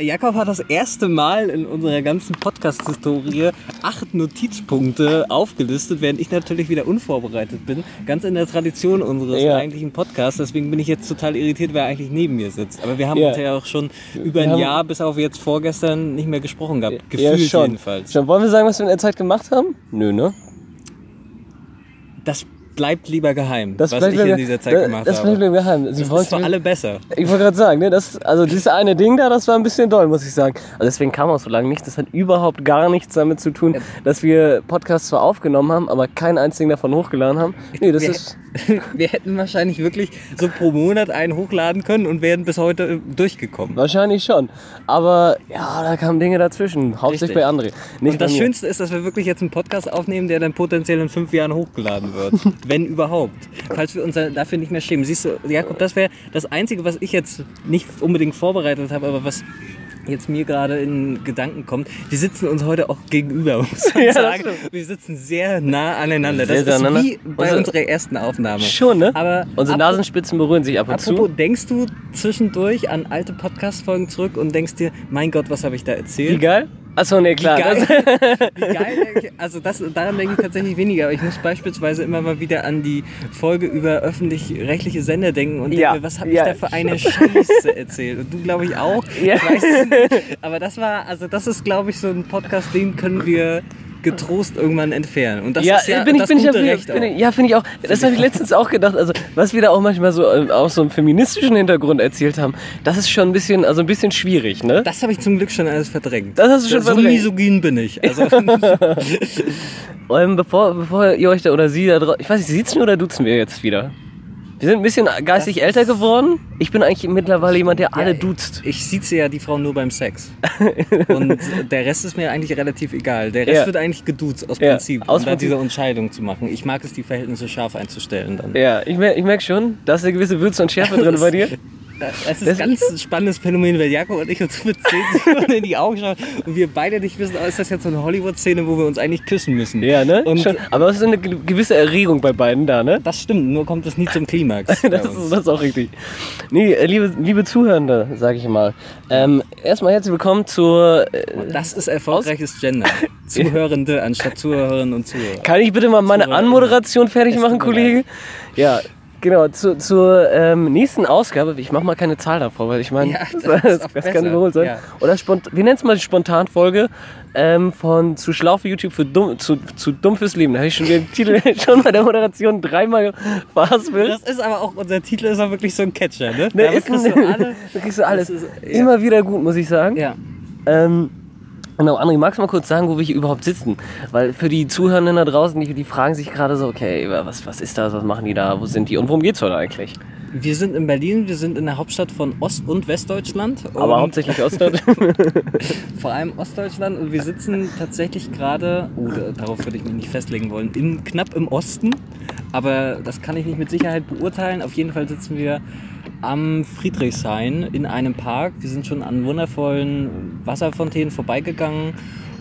Jakob hat das erste Mal in unserer ganzen Podcast-Historie acht Notizpunkte aufgelistet, während ich natürlich wieder unvorbereitet bin. Ganz in der Tradition unseres Ja. eigentlichen Podcasts. Deswegen bin ich jetzt total irritiert, wer eigentlich neben mir sitzt. Aber wir haben Ja. uns ja auch schon über Wir ein Jahr bis auf jetzt vorgestern nicht mehr gesprochen gehabt. ja, Gefühlt schon. jedenfalls. schon. Wollen wir sagen, was wir in der Zeit gemacht haben? Nö, ne? Das bleibt lieber geheim, Das was ich in dieser Zeit das- gemacht Das habe. bleibt lieber geheim. Sie Das wollen- ist für alle besser. Ich wollte gerade sagen, ne, das, also dieses eine Ding da, das war ein bisschen doll, muss ich sagen. Also deswegen kam auch so lange nicht. Das hat überhaupt gar nichts damit zu tun, dass wir Podcasts zwar aufgenommen haben, aber keinen einzigen davon hochgeladen haben. Nee, das wir, ist. wir hätten wahrscheinlich wirklich so pro Monat einen hochladen können und wären bis heute äh, durchgekommen. Wahrscheinlich schon. Aber ja, da kamen Dinge dazwischen. Hauptsächlich Richtig. bei André. Nicht Und das. Schönste ist, dass wir wirklich jetzt einen Podcast aufnehmen, der dann potenziell in fünf Jahren hochgeladen wird. wenn überhaupt. Falls wir uns dafür nicht mehr schämen. Siehst du, Jakob, das wäre das Einzige, was ich jetzt nicht unbedingt vorbereitet habe, aber was jetzt mir gerade in Gedanken kommt. Wir sitzen uns heute auch gegenüber, muss man Ja, sagen. Wir sitzen sehr nah aneinander. Sehr, das sehr ist aneinander. wie bei Also- unserer ersten Aufnahme. Schon, ne? Aber Unsere Nasenspitzen berühren sich ab und Apropos, zu. denkst du zwischendurch an alte Podcast-Folgen zurück und denkst dir, mein Gott, was habe ich da erzählt? Wie geil? Achso, nee, klar. Wie geil, wie geil also das, daran denke ich tatsächlich weniger, aber ich muss beispielsweise immer mal wieder an die Folge über öffentlich-rechtliche Sender denken und Ja, denke, was habe ja. ich da für eine Scheiße erzählt? Und du glaube ich auch. Ja. Ich weiß es nicht. Aber das war, also das ist glaube ich so ein Podcast, den können wir getrost irgendwann entfernen. Und das ja, ist ja bin ich, das bin ich, gute ja, Recht bin ich, ja, finde ich auch. Das habe ich letztens auch gedacht. Also, was wir da auch manchmal so äh, aus so einem feministischen Hintergrund erzählt haben, das ist schon ein bisschen, also ein bisschen schwierig, ne? Das habe ich zum Glück schon alles verdrängt. Das hast du schon so verdrängt. misogyn bin ich. Also, Ähm, bevor, bevor ihr euch da oder sie da drauf. Ich weiß nicht, sitzen oder duzen wir jetzt wieder? Wir sind ein bisschen geistig Das älter geworden. Ich bin eigentlich mittlerweile jemand, der alle Ja, duzt. Ich sieze ja die Frau nur beim Sex. Und der Rest ist mir eigentlich relativ egal. Der Rest Ja. wird eigentlich geduzt aus Ja, Prinzip, aus um da Prinzip. diese Entscheidung zu machen. Ich mag es, die Verhältnisse scharf einzustellen dann. Ja, ich merke ich merk schon, da ist eine gewisse Würze und Schärfe drin bei dir. Es ist ein ganz spannendes Phänomen, weil Jakob und ich uns mit 10 Sekunden in die Augen schauen und wir beide nicht wissen, oh, ist das jetzt so eine Hollywood-Szene, wo wir uns eigentlich küssen müssen. Ja, ne? Und schon. Aber es ist eine ge- gewisse Erregung bei beiden da, ne? das stimmt, nur kommt es nie zum Klimax. Das ist, das ist auch richtig. Nee, äh, liebe, liebe Zuhörende, sage ich mal. Ähm, erstmal herzlich willkommen zur. Äh, Das ist erfolgreiches Gender. Zuhörende anstatt Zuhörerinnen und Zuhörer. kann ich bitte mal meine Anmoderation fertig machen, Kollege? Ja. Genau, zu, zur ähm, nächsten Ausgabe, ich mache mal keine Zahl davor, weil ich meine, Ja, das, das das, kann überholt sein. ja. Oder spont, wir nennen es mal die Spontanfolge ähm, von Zu schlau für YouTube für dumm, zu, zu dumm fürs Leben. Da habe ich schon den Titel schon bei der Moderation dreimal verhaspelt. Das ist aber auch, unser Titel ist auch wirklich so ein Catcher, ne? Ne, ist kriegst ein- du alle. da kriegst du alles. Ist- ja. Immer wieder gut, muss ich sagen. Ja. Ähm, genau, André, magst du mal kurz sagen, wo wir hier überhaupt sitzen? Weil für die Zuhörenden da draußen, die, die fragen sich gerade so, okay, was, was ist das, was machen die da, wo sind die und worum geht's heute eigentlich? Wir sind in Berlin, wir sind in der Hauptstadt von Ost- und Westdeutschland. Aber und hauptsächlich Ostdeutsch. Vor allem Ostdeutschland und wir sitzen tatsächlich gerade, oh, da- darauf würde ich mich nicht festlegen wollen, in, knapp im Osten. Aber das kann ich nicht mit Sicherheit beurteilen. Auf jeden Fall sitzen wir am Friedrichshain in einem Park. Wir sind schon an wundervollen Wasserfontänen vorbeigegangen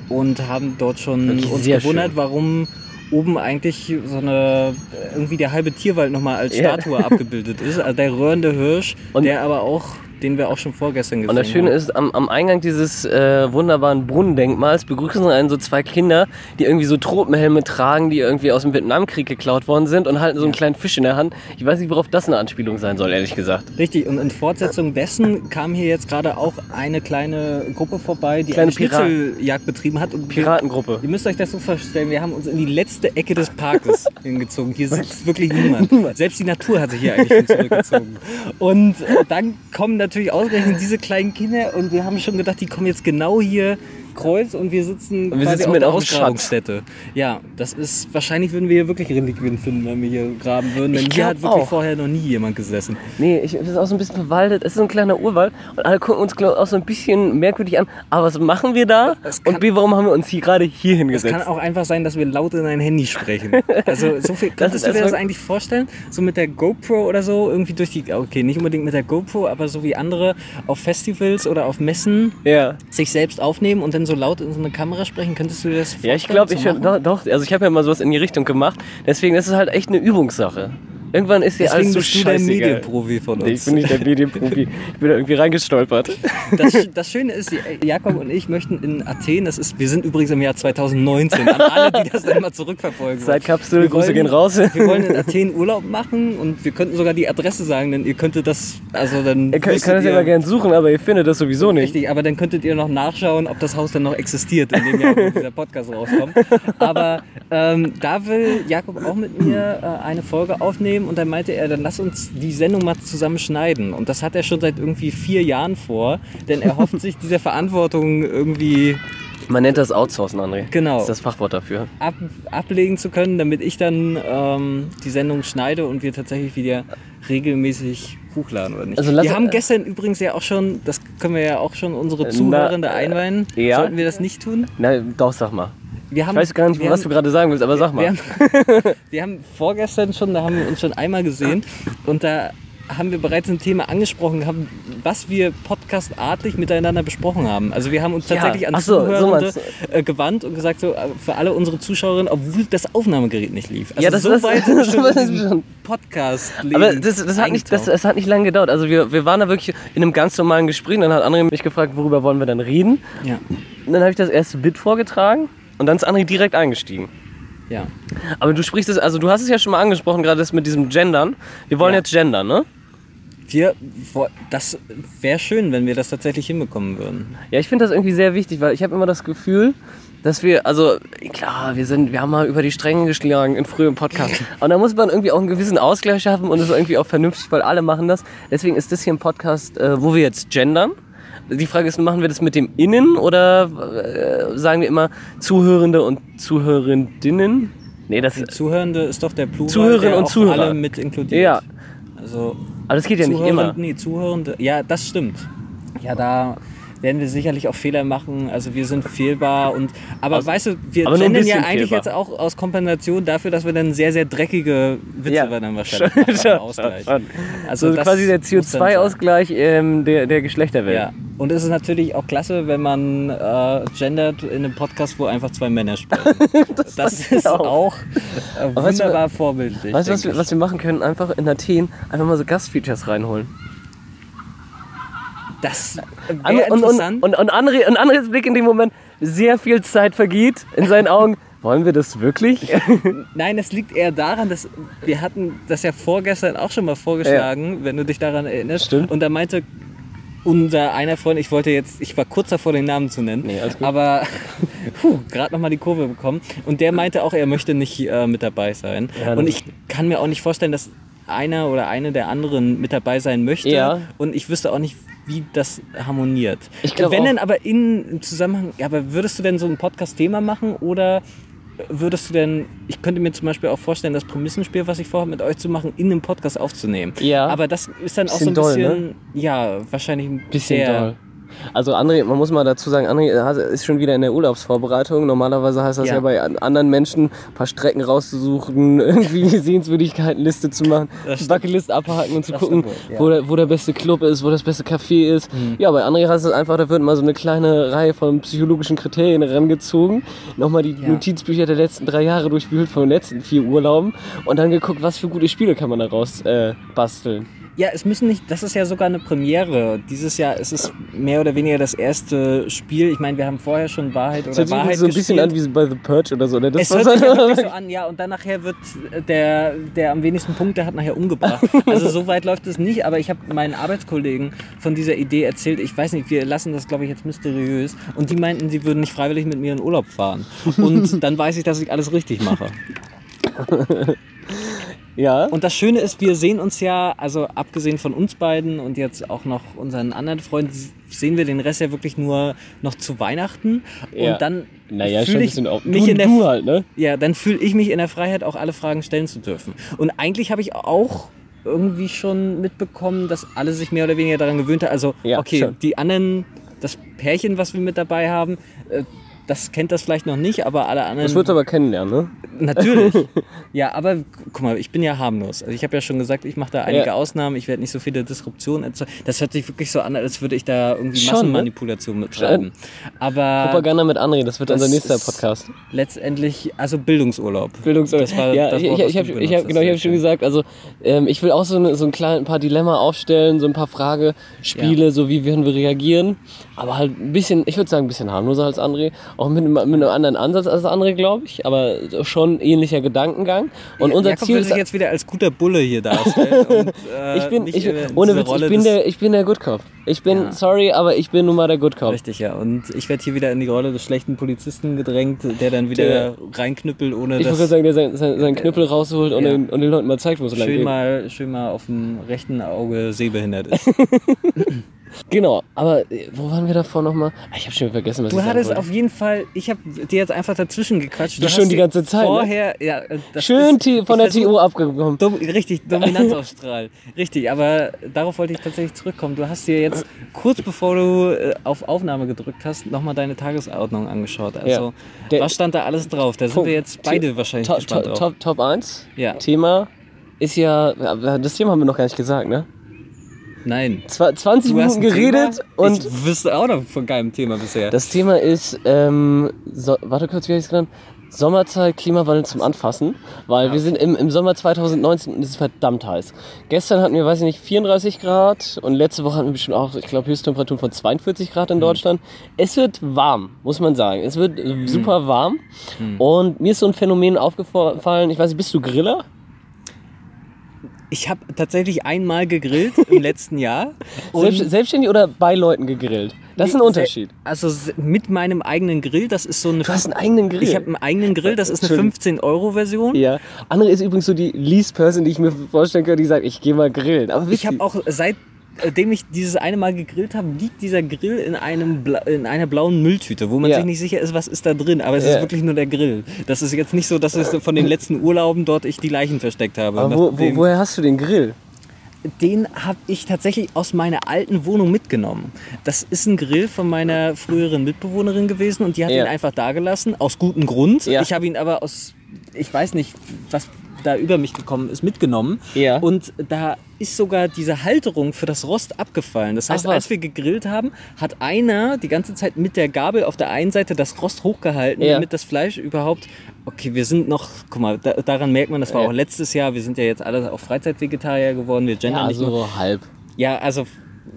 und haben dort schon Wirklich uns gewundert, schön. warum oben eigentlich so eine irgendwie der halbe Tierwald nochmal als. Statue abgebildet ist. Also der röhrende Hirsch, Und- der aber auch, den wir auch schon vorgestern gesehen Und das Schöne haben. ist, am, am Eingang dieses äh, wunderbaren Brunnendenkmals begrüßen einen so zwei Kinder, die irgendwie so Tropenhelme tragen, die irgendwie aus dem Vietnamkrieg geklaut worden sind und halten so einen kleinen Fisch in der Hand. Ich weiß nicht, worauf das eine Anspielung sein soll, ehrlich gesagt. Richtig, und in Fortsetzung dessen kam hier jetzt gerade auch eine kleine Gruppe vorbei, die Kleine eine Schnitzeljagd betrieben hat. Und Piratengruppe. Ihr müsst euch das so vorstellen, wir haben uns in die letzte Ecke des Parkes hingezogen. Hier sitzt wirklich niemand. Selbst die Natur hat sich hier eigentlich schon zurückgezogen. Und äh, dann kommen natürlich ausgerechnet diese kleinen Kinder und wir haben schon gedacht, die kommen jetzt genau hier kreuz und wir sitzen Und wir sitzen auf der auf Schatz. Ausgrabungsstätte. Ja, das ist, wahrscheinlich würden wir hier wirklich Reliquien finden, wenn wir hier graben würden, denn hier hat wirklich auch. vorher noch nie jemand gesessen. Nee, ich, es ist auch so ein bisschen verwaldet. Es ist so ein kleiner Urwald und alle gucken uns auch so ein bisschen merkwürdig an. Aber was machen wir da? Es kann- Und B, warum haben wir uns hier gerade hier Es hingesetzt? kann auch einfach sein, dass wir laut in ein Handy sprechen. Also so viel, Das könntest ist- du dir das das eigentlich vorstellen? So mit der GoPro oder so, irgendwie durch die, okay, nicht unbedingt mit der GoPro, aber so wie andere auf Festivals oder auf Messen ja. sich selbst aufnehmen und dann so laut in so eine Kamera sprechen. Könntest du dir das vorstellen? Ja, ich glaube, zu ich doch, doch, also ich habe ja mal sowas in die Richtung gemacht. Deswegen ist es halt echt eine Übungssache. Irgendwann ist Deswegen alles so bist du der scheißegal. Medienprofi von Nee, ich uns. bin nicht der Medienprofi. Ich bin da irgendwie reingestolpert. Das, das Schöne ist, Jakob und ich möchten in Athen, das ist, wir sind übrigens im Jahr 2019, an alle, die das dann mal zurückverfolgen. wollen. Zeitkapsel, Wir Grüße wollen- gehen raus. Wir wollen in Athen Urlaub machen und wir könnten sogar die Adresse sagen, denn ihr könntet das, also dann Ihr könnt, ihr könnt das ja mal gerne suchen, aber ihr findet das sowieso nicht. Richtig, aber dann könntet ihr noch nachschauen, ob das Haus dann noch existiert, in dem Jahr, wo dieser Podcast rauskommt. Aber ähm, da will Jakob auch mit mir äh, eine Folge aufnehmen und dann meinte er, dann lass uns die Sendung mal zusammen schneiden. Und das hat er schon seit irgendwie vier Jahren vor, denn er hofft sich dieser Verantwortung irgendwie Man nennt das Outsourcen, André. Genau. Das ist das Fachwort dafür. ab, ablegen zu können, damit ich dann ähm, die Sendung schneide und wir tatsächlich wieder regelmäßig hochladen oder nicht. Also wir haben gestern übrigens ja auch schon, das können wir ja auch schon unsere Zuhörende äh, einweihen. ja. Sollten wir das nicht tun? Na, doch, sag mal. Wir haben, Ich weiß gar nicht, wir was haben, du gerade sagen willst, aber sag mal. Wir haben, wir haben vorgestern schon, da haben wir uns schon einmal gesehen und da haben wir bereits ein Thema angesprochen gehabt, was wir podcastartig miteinander besprochen haben. Also wir haben uns Ja, tatsächlich an ach so, so Zuhörende meinst äh, gewandt und gesagt, so äh, für alle unsere Zuschauerinnen, obwohl das Aufnahmegerät nicht lief. Also Ja, das- so das- weit sind wir das schon podcast Aber das, das, hat nicht, das, das hat nicht lange gedauert. Also wir, wir waren da wirklich in einem ganz normalen Gespräch. Dann hat André mich gefragt, worüber wollen wir dann reden. ja, Und dann habe ich das erste Bit vorgetragen. Und dann ist André direkt eingestiegen. ja. Aber du sprichst es, also du hast es ja schon mal angesprochen, gerade das mit diesem Gendern. Wir wollen Ja. jetzt gendern, ne? Wir, das wäre schön, wenn wir das tatsächlich hinbekommen würden. Ja, ich finde das irgendwie sehr wichtig, weil ich habe immer das Gefühl, dass wir, also klar, wir sind, wir haben mal über die Stränge geschlagen in früheren Podcasts. Und da muss man irgendwie auch einen gewissen Ausgleich schaffen und es ist irgendwie auch vernünftig, weil alle machen das. Deswegen ist das hier ein Podcast, äh, wo wir jetzt gendern. Die Frage ist, machen wir das mit dem Innen oder äh, sagen wir immer Zuhörende und Zuhörendinnen? Nee, das Die Zuhörende ist doch der Plural, der und Zuhörer. alle mit inkludiert. Ja. Also aber das geht ja nicht immer. Nee, Zuhörende. Ja, das stimmt. Ja, da werden wir sicherlich auch Fehler machen. Also wir sind fehlbar und aber Also- weißt du, wir gendern ja eigentlich fehlbar. jetzt auch aus Kompensation dafür, dass wir dann sehr, sehr dreckige Witze Ja. dann wahrscheinlich machen, Schon. Also so das quasi der muss dann sein. CO2-Ausgleich ähm, der, der Geschlechterwelt. Ja, und es ist natürlich auch klasse, wenn man äh, gendert in einem Podcast, wo einfach zwei Männer sprechen. das, ist auch. auch äh, Aber weißt du, wunderbar vorbildlich. Weißt du, was, wir- was wir machen können? Einfach in Athen einfach mal so Gastfeatures reinholen. Das wäre und, und, interessant. und, und, André, und Andres Blick in dem Moment, sehr viel Zeit vergeht in seinen Augen. Wollen wir das wirklich? Nein, es liegt eher daran, dass wir hatten das ja vorgestern auch schon mal vorgeschlagen, wenn du dich daran erinnerst. Stimmt. Und da meinte unser einer Freund, ich wollte jetzt, ich war kurz davor, den Namen zu nennen, Nee, aber gerade noch mal die Kurve bekommen. Und der meinte auch, er möchte nicht äh, mit dabei sein. Ja, und ich kann mir auch nicht vorstellen, dass einer oder eine der anderen mit dabei sein möchte. Ja. Und ich wüsste auch nicht, wie das harmoniert. Ich glaub Wenn auch. denn aber in Zusammenhang, ja, aber würdest du denn so ein Podcast-Thema machen oder würdest du denn, ich könnte mir zum Beispiel auch vorstellen, das Prämissenspiel, was ich vorhabe, mit euch zu machen, in einem Podcast aufzunehmen. Ja. Aber das ist dann auch so Bisschen ein doll, bisschen, ne? ja, wahrscheinlich ein Bisschen doll. Also André, man muss mal dazu sagen, André ist schon wieder in der Urlaubsvorbereitung. Normalerweise heißt das ja, Ja. bei an- anderen Menschen, ein paar Strecken rauszusuchen, irgendwie Sehenswürdigkeitenliste zu machen, stimmt. Bucketlist abhaken und zu Das gucken, stimmt ja. wo, der, wo der beste Club ist, wo das beste Café ist. Ja, bei André heißt es einfach, da wird mal so eine kleine Reihe von psychologischen Kriterien herangezogen, nochmal die Ja. Notizbücher der letzten drei Jahre durchwühlt von den letzten vier Urlauben und dann geguckt, was für gute Spiele kann man daraus äh, basteln. Ja, es müssen nicht, das ist ja sogar eine Premiere. Dieses Jahr ist es mehr oder weniger das erste Spiel. Ich meine, wir haben vorher schon Wahrheit oder Das hört sich Wahrheit so ein bisschen gespielt. an wie bei The Purge oder so. Ne? Das Es hört sich ja wirklich so an, ja, und dann nachher wird der, der am wenigsten Punkte hat nachher umgebracht. Also so weit läuft es nicht, aber ich habe meinen Arbeitskollegen von dieser Idee erzählt. Ich weiß nicht, wir lassen das, glaube ich, jetzt mysteriös. Und die meinten, sie würden nicht freiwillig mit mir in Urlaub fahren. Und dann weiß ich, dass ich alles richtig mache. ja. Und das Schöne ist, wir sehen uns ja, also abgesehen von uns beiden und jetzt auch noch unseren anderen Freunden, sehen wir den Rest ja wirklich nur noch zu Weihnachten. Ja. Und dann Naja, fühle ich auch. mich du, in der du halt, ne? ja, dann fühle ich mich in der Freiheit, auch alle Fragen stellen zu dürfen. Und eigentlich habe ich auch irgendwie schon mitbekommen, dass alle sich mehr oder weniger daran gewöhnt haben. Also, Ja, okay, schon. die anderen, das Pärchen, was wir mit dabei haben, äh, das kennt das vielleicht noch nicht, aber alle anderen. Das wird aber kennenlernen, ne? Natürlich. ja, aber guck mal, ich bin ja harmlos. Also ich habe ja schon gesagt, ich mache da einige Ja. Ausnahmen, ich werde nicht so viele Disruptionen erzeugen. Das hört sich wirklich so an, als würde ich da irgendwie Schon, ne? Massenmanipulation betreiben. Aber Propaganda mit André, das wird das unser nächster Podcast. letztendlich, also Bildungsurlaub. Bildungsurlaub. Das war ja, das ich, Wort, ich, ich habe hab, genau, ich hab schon ja. gesagt, also ähm, ich will auch so, eine, so ein, klein, ein paar Dilemma aufstellen, so ein paar Fragespiele, so wie werden wir reagieren. Aber halt ein bisschen, ich würde sagen, ein bisschen harmloser als André. Auch mit, einem- mit einem anderen Ansatz als André, glaube ich. Aber schon ähnlicher Gedankengang. Und unser Jakob Ziel will ist sich jetzt wieder als guter Bulle hier darstellen. und, äh, ich bin, ich, ohne Witz, Rolle ich bin, der, ich bin der Good Cop. Ich bin, Ja. sorry, aber ich bin nun mal der Good Cop. Richtig, ja. Und ich werde hier wieder in die Rolle des schlechten Polizisten gedrängt, der dann wieder Der- reinknüppelt, ohne Ich dass gerade sagen, der seinen sein, sein Knüppel rausholt und, Ja. den, und den Leuten mal zeigt, wo es lang schön geht. mal, schön mal auf dem rechten Auge sehbehindert ist. Genau, aber äh, wo waren wir davor nochmal? Ah, Ich habe schon vergessen, was Du ich sagen hattest auf jeden Fall, ich habe dir jetzt einfach dazwischen gequatscht. Du hast schon die ganze Zeit, ne? Vorher, ja, äh, Schön ist- von der TU abgekommen. Dom richtig, Dominanz ausstrahlen. Richtig, aber darauf wollte ich tatsächlich zurückkommen. Du hast dir jetzt kurz bevor du äh, auf Aufnahme gedrückt hast, nochmal deine Tagesordnung angeschaut. Also, Ja. Der- was stand da alles drauf? Da sind wir jetzt beide wahrscheinlich Top, gespannt top, drauf. top, Top 1. Ja. Thema ist ja, das Thema haben wir noch gar nicht gesagt, ne? Nein. Zwar 20 Du hast Minuten geredet und Ich wüsste auch noch von keinem Thema bisher. das Thema ist, ähm, so, warte kurz, wie habe ich es genannt? Sommerzeit, Klimawandel zum Anfassen, weil wir sind im, im Sommer 2019 und es ist verdammt heiß. Gestern hatten wir, weiß ich nicht, 34 Grad und letzte Woche hatten wir bestimmt auch, ich glaube, Höchsttemperaturen von 42 Grad in Mhm. Deutschland. Es wird warm, muss man sagen. Es wird Mhm. super warm und mir ist so ein Phänomen aufgefallen, ich weiß nicht, bist du Griller? Ich habe tatsächlich einmal gegrillt im letzten Jahr. Selbst, selbstständig oder bei Leuten gegrillt? Das ist ein Unterschied. Also mit meinem eigenen Grill, das ist so eine. Du hast einen eigenen Grill. Ich habe einen eigenen Grill, das ist eine Entschuldigung. 15-Euro-Version. Ja. Andere ist übrigens so die least Person, die ich mir vorstellen könnte, die sagt, ich gehe mal grillen. Aber Ich habe auch, seitdem ich dieses eine Mal gegrillt habe, liegt dieser Grill in, einem Bla in einer blauen Mülltüte, wo man Ja. sich nicht sicher ist, was ist da drin. Aber es Ja. ist wirklich nur der Grill. Das ist jetzt nicht so, dass es von den letzten Urlauben dort ich die Leichen versteckt habe. Aber wo, wo, woher hast du den Grill? Den habe ich tatsächlich aus meiner alten Wohnung mitgenommen. Das ist ein Grill von meiner früheren Mitbewohnerin gewesen und die hat Ja. ihn einfach da gelassen, aus gutem Grund. Ja. Ich habe ihn aber aus, ich weiß nicht, was da über mich gekommen ist, mitgenommen. Ja. Und da ist sogar diese Halterung für das Rost abgefallen. Das heißt, Ach als wir gegrillt haben, hat einer die ganze Zeit mit der Gabel auf der einen Seite das Rost hochgehalten, Ja. damit das Fleisch überhaupt. Okay, wir sind noch, guck mal, da, daran merkt man, das war Ja. auch letztes Jahr, wir sind ja jetzt alle auch Freizeitvegetarier geworden, wir gendern Ja, nicht nur. so halb. Ja, also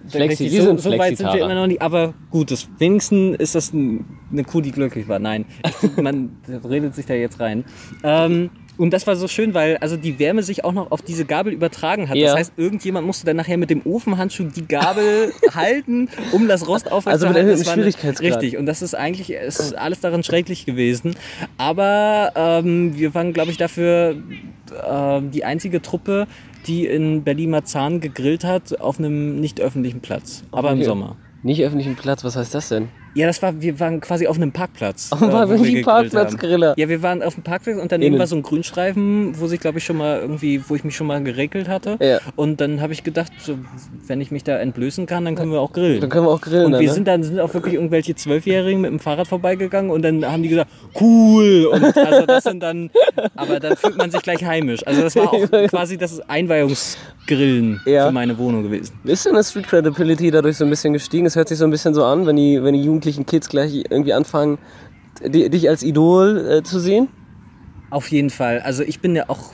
Flexi- wir so, sind so weit sind wir immer noch nicht. Aber gut, das, wenigstens ist das ein, eine Kuh, die glücklich war. Nein, man redet sich da jetzt rein. Ähm, und das war so schön, weil also die Wärme sich auch noch auf diese Gabel übertragen hat. Ja. Das heißt, irgendjemand musste dann nachher mit dem Ofenhandschuh die Gabel halten, um das Rost Also aufrechtzuerhalten. mit erhöhtem Schwierigkeitsgrad. Richtig, und das ist eigentlich ist alles daran schrecklich gewesen. Aber ähm, wir waren, glaube ich, dafür ähm, die einzige Truppe, die in Berlin-Marzahn gegrillt hat auf einem nicht öffentlichen Platz. Aber im Okay. Sommer. Nicht öffentlichen Platz, was heißt das denn? Ja, das war, wir waren quasi auf einem Parkplatz. Einem äh, wo wir Parkplatz, gegrillt Parkplatzgriller. Ja, wir waren auf dem Parkplatz und daneben Innen. war so ein Grünstreifen, wo sich, glaube ich, schon mal irgendwie, wo ich mich schon mal geregelt hatte. Ja. Und dann habe ich gedacht, so, wenn ich mich da entblößen kann, dann können wir auch grillen. Dann können wir auch grillen. Und dann, wir ne? sind dann sind auch wirklich irgendwelche Zwölfjährigen mit dem Fahrrad vorbeigegangen und dann haben die gesagt, cool. Und also das sind dann, aber dann fühlt man sich gleich heimisch. Also das war auch quasi das Einweihungsgrillen Ja. für meine Wohnung gewesen. Ist denn das Street Credibility dadurch so ein bisschen gestiegen? Es hört sich so ein bisschen so an, wenn die, wenn die jugendlichen Kids gleich irgendwie anfangen, di- dich als Idol äh, zu sehen? Auf jeden Fall. Also ich bin ja auch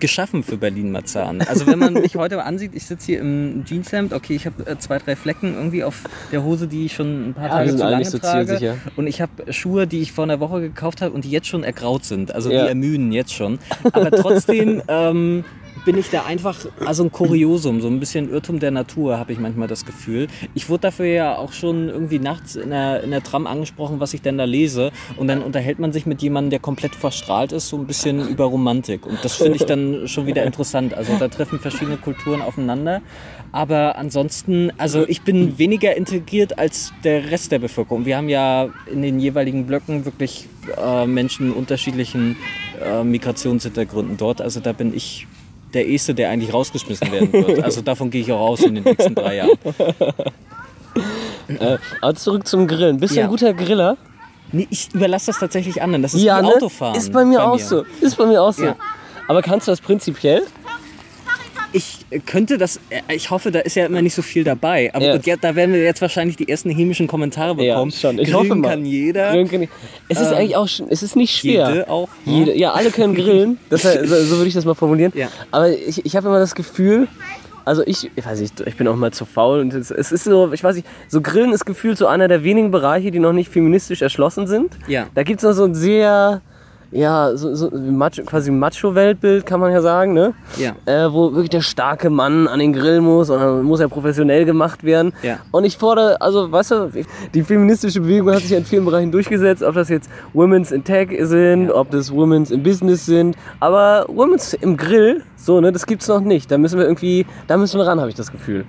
geschaffen für Berlin-Marzahn. Also wenn man mich heute mal ansieht, ich sitze hier im Jeanshemd, okay, ich habe äh, zwei, drei Flecken irgendwie auf der Hose, die ich schon ein paar Ja, Tage sind zu lange so trage. zielsicher. Und ich habe Schuhe, die ich vor einer Woche gekauft habe und die jetzt schon ergraut sind. Also Ja. die ermüden jetzt schon. Aber trotzdem ähm, bin ich da einfach, also ein Kuriosum, so ein bisschen Irrtum der Natur, habe ich manchmal das Gefühl. Ich wurde dafür ja auch schon irgendwie nachts in der, in der Tram angesprochen, was ich denn da lese. Und dann unterhält man sich mit jemandem, der komplett verstrahlt ist, so ein bisschen über Romantik. Und das finde ich dann schon wieder interessant. Also da treffen verschiedene Kulturen aufeinander. Aber ansonsten, also ich bin weniger integriert als der Rest der Bevölkerung. Wir haben ja in den jeweiligen Blöcken wirklich äh, Menschen unterschiedlichen äh, Migrationshintergründen dort. Also da bin ich der Erste, der eigentlich rausgeschmissen werden wird. Also davon gehe ich auch aus in den nächsten drei Jahren. Äh, aber zurück zum Grillen. Bist du Ja. ein guter Griller? Nee, ich überlasse das tatsächlich anderen. Das ist ja, wie ne? Autofahren. Ist bei mir auch so. Ist bei mir auch so. Ja. Aber kannst du das prinzipiell? Ich könnte das, äh, ich hoffe, da ist ja immer nicht so viel dabei. Aber Ja. ja, da werden wir jetzt wahrscheinlich die ersten hämischen Kommentare bekommen. schon. Ich Grillen hoffe mal. kann jeder. Grillen kann ich- Es ist Ähm, eigentlich auch, es ist nicht schwer. Jede auch. ne? Jede, ja, alle können grillen. Das, so, so würde ich das mal formulieren. Ja. Aber ich, ich habe immer das Gefühl, also ich, ich weiß nicht, ich bin auch mal zu faul und es, es ist so, ich weiß nicht, so Grillen ist gefühlt so einer der wenigen Bereiche, die noch nicht feministisch erschlossen sind. Ja. Da gibt es noch so ein sehr, ja, so, so Macho, quasi Macho-Weltbild, kann man ja sagen, ne? Ja. Äh, wo wirklich der starke Mann an den Grill muss und dann muss er professionell gemacht werden. Ja. Und ich fordere, also weißt du, die feministische Bewegung hat sich ja in vielen Bereichen durchgesetzt, ob das jetzt Women's in Tech sind, ob das Women's in Business sind, aber Women's im Grill, so, ne, das gibt's noch nicht. Da müssen wir irgendwie, da müssen wir ran, habe ich das Gefühl.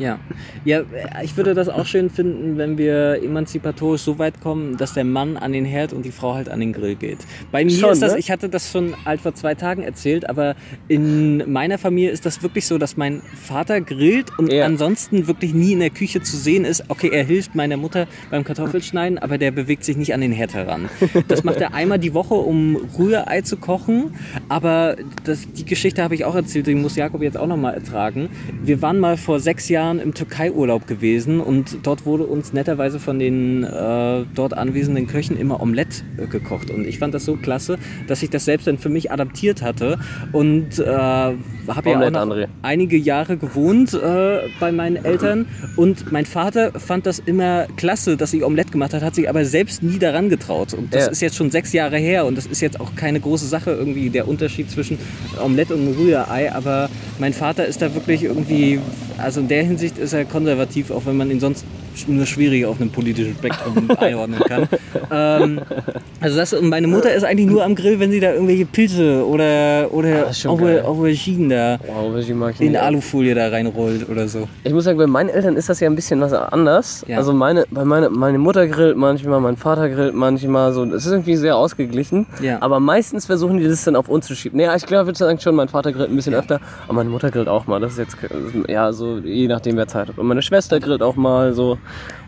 Ja. ja, ich würde das auch schön finden, wenn wir emanzipatorisch so weit kommen, dass der Mann an den Herd und die Frau halt an den Grill geht. Bei mir Schon, ist das, ne? ich hatte das schon halt vor zwei Tagen erzählt, aber in meiner Familie ist das wirklich so, dass mein Vater grillt und Ja. ansonsten wirklich nie in der Küche zu sehen ist. Okay, er hilft meiner Mutter beim Kartoffelschneiden, aber der bewegt sich nicht an den Herd heran. Das macht er einmal die Woche, um Rührei zu kochen, aber das, die Geschichte habe ich auch erzählt, die muss Jakob jetzt auch nochmal ertragen. Wir waren mal vor sechs Jahren im Türkei-Urlaub gewesen und dort wurde uns netterweise von den äh, dort anwesenden Köchen immer Omelette äh, gekocht. Und ich fand das so klasse, dass ich das selbst dann für mich adaptiert hatte und äh, habe ja auch noch André. einige Jahre gewohnt äh, bei meinen Eltern und mein Vater fand das immer klasse, dass ich Omelette gemacht hat, hat sich aber selbst nie daran getraut. Und das Ja. ist jetzt schon sechs Jahre her und das ist jetzt auch keine große Sache irgendwie, der Unterschied zwischen Omelette und Rührei, aber mein Vater ist da wirklich irgendwie, also in der Hinsicht ist er konservativ, auch wenn man ihn sonst nur schwierig auf einem politischen Spektrum einordnen kann. ähm, also das, meine Mutter ist eigentlich nur am Grill, wenn sie da irgendwelche Pilze oder, Ah, oder geil. Auber- Auberginen da Wow, ich mag in Alufolie da reinrollt oder so. Ich muss sagen, bei meinen Eltern ist das ja ein bisschen was anders. Ja. Also meine, bei meine, meine Mutter grillt manchmal, mein Vater grillt manchmal so. Es ist irgendwie sehr ausgeglichen. Ja. Aber meistens versuchen die das dann auf uns zu schieben. Naja, ich glaube, ich würde sagen schon, mein Vater grillt ein bisschen öfter, aber meine Mutter grillt auch mal. Das ist jetzt, ja, so je nachdem, wer Zeit hat. Und meine Schwester grillt auch mal so.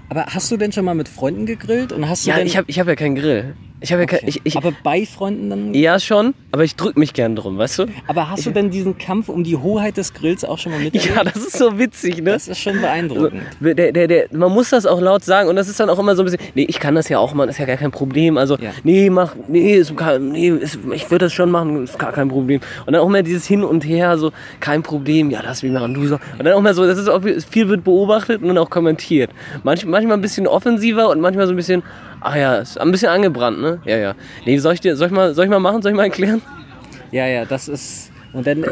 Aber hast du denn schon mal mit Freunden gegrillt? Und hast du Ja, denn, ich habe ich hab ja keinen Grill. Ich habe ja Okay. ich, ich, aber bei Freunden dann? ja schon, aber ich drück mich gern drum, weißt du? Aber hast du denn diesen Kampf um die Hoheit des Grills auch schon mal miterlebt? Ja, das ist so witzig, ne? Das ist schon beeindruckend. Also, der, der, der, man muss das auch laut sagen und das ist dann auch immer so ein bisschen, nee, ich kann das ja auch machen, ist ja gar kein Problem. Also, Ja. nee, mach, nee, ist, nee ist, ich würde das schon machen, ist gar kein Problem. Und dann auch mehr dieses Hin und Her, so, kein Problem, ja, lass mich machen, du so. Und dann auch mehr so, das ist auch, viel wird beobachtet und dann auch kommentiert. Manch, manchmal ein bisschen offensiver und manchmal so ein bisschen, ach ja, ist ein bisschen angebrannt, ne? Ja, ja. Nee, soll ich dir, soll ich mal, soll ich mal machen, soll ich mal erklären? Ja, ja, das ist. Und dann äh,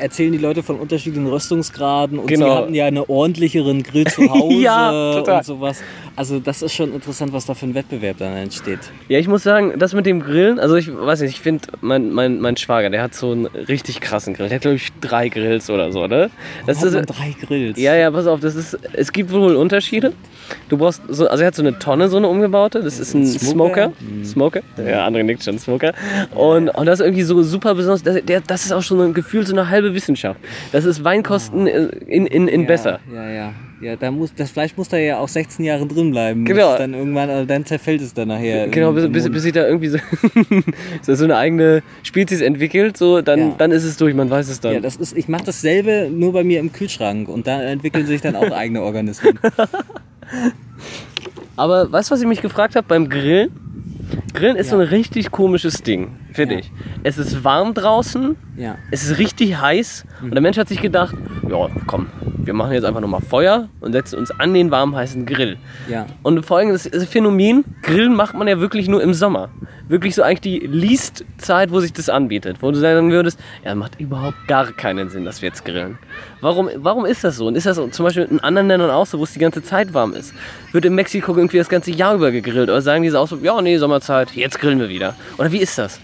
erzählen die Leute von unterschiedlichen Röstungsgraden und Genau. sie hatten ja einen ordentlicheren Grill zu Hause Ja, total. und sowas. Also das ist schon interessant, was da für ein Wettbewerb dann entsteht. Ja, ich muss sagen, das mit dem Grillen, also ich weiß nicht, ich finde, mein, mein, mein Schwager, der hat so einen richtig krassen Grill. Der hat, glaube ich, drei Grills oder so, ne? Das Hat ist, drei Grills. ja, ja, pass auf, das ist, es gibt wohl Unterschiede. Du brauchst so, also er hat so eine Tonne, so eine umgebaute, das ist ein Smoker? Smoker. Smoker? Ja, andere nickt schon, Smoker. Und, und das ist irgendwie so super besonders, das, der, das ist auch schon ein Gefühl, so eine halbe Wissenschaft. Das ist Weinkosten in, in, in ja, besser. Ja, ja. Ja, da muss, das Fleisch muss da ja auch 16 Jahre drin bleiben. Genau. Dann irgendwann, also dann zerfällt es dann nachher. Genau, bis, bis, bis sich da irgendwie so, so so eine eigene Spezies entwickelt, so, dann, Ja. dann ist es durch, man weiß es dann. Ja, das ist, ich mache dasselbe nur bei mir im Kühlschrank und da entwickeln sich dann auch eigene Organismen. Aber weißt du, was ich mich gefragt habe beim Grillen? Grillen ist Ja. so ein richtig komisches Ding, finde Ja. ich. Es ist warm draußen, Ja. es ist richtig heiß und der Mensch hat sich gedacht, ja, komm, wir machen jetzt einfach nochmal Feuer und setzen uns an den warm heißen Grill. Ja. Und das Phänomen, Grillen macht man ja wirklich nur im Sommer. Wirklich so eigentlich die least Zeit, wo sich das anbietet. Wo du sagen würdest, ja, macht überhaupt gar keinen Sinn, dass wir jetzt grillen. Warum, warum ist das so? Und ist das zum Beispiel in anderen Ländern auch so, wo es die ganze Zeit warm ist? Wird in Mexiko irgendwie das ganze Jahr über gegrillt? Oder sagen die so auch so, ja, nee, Sommerzeit, jetzt grillen wir wieder? Oder wie ist das?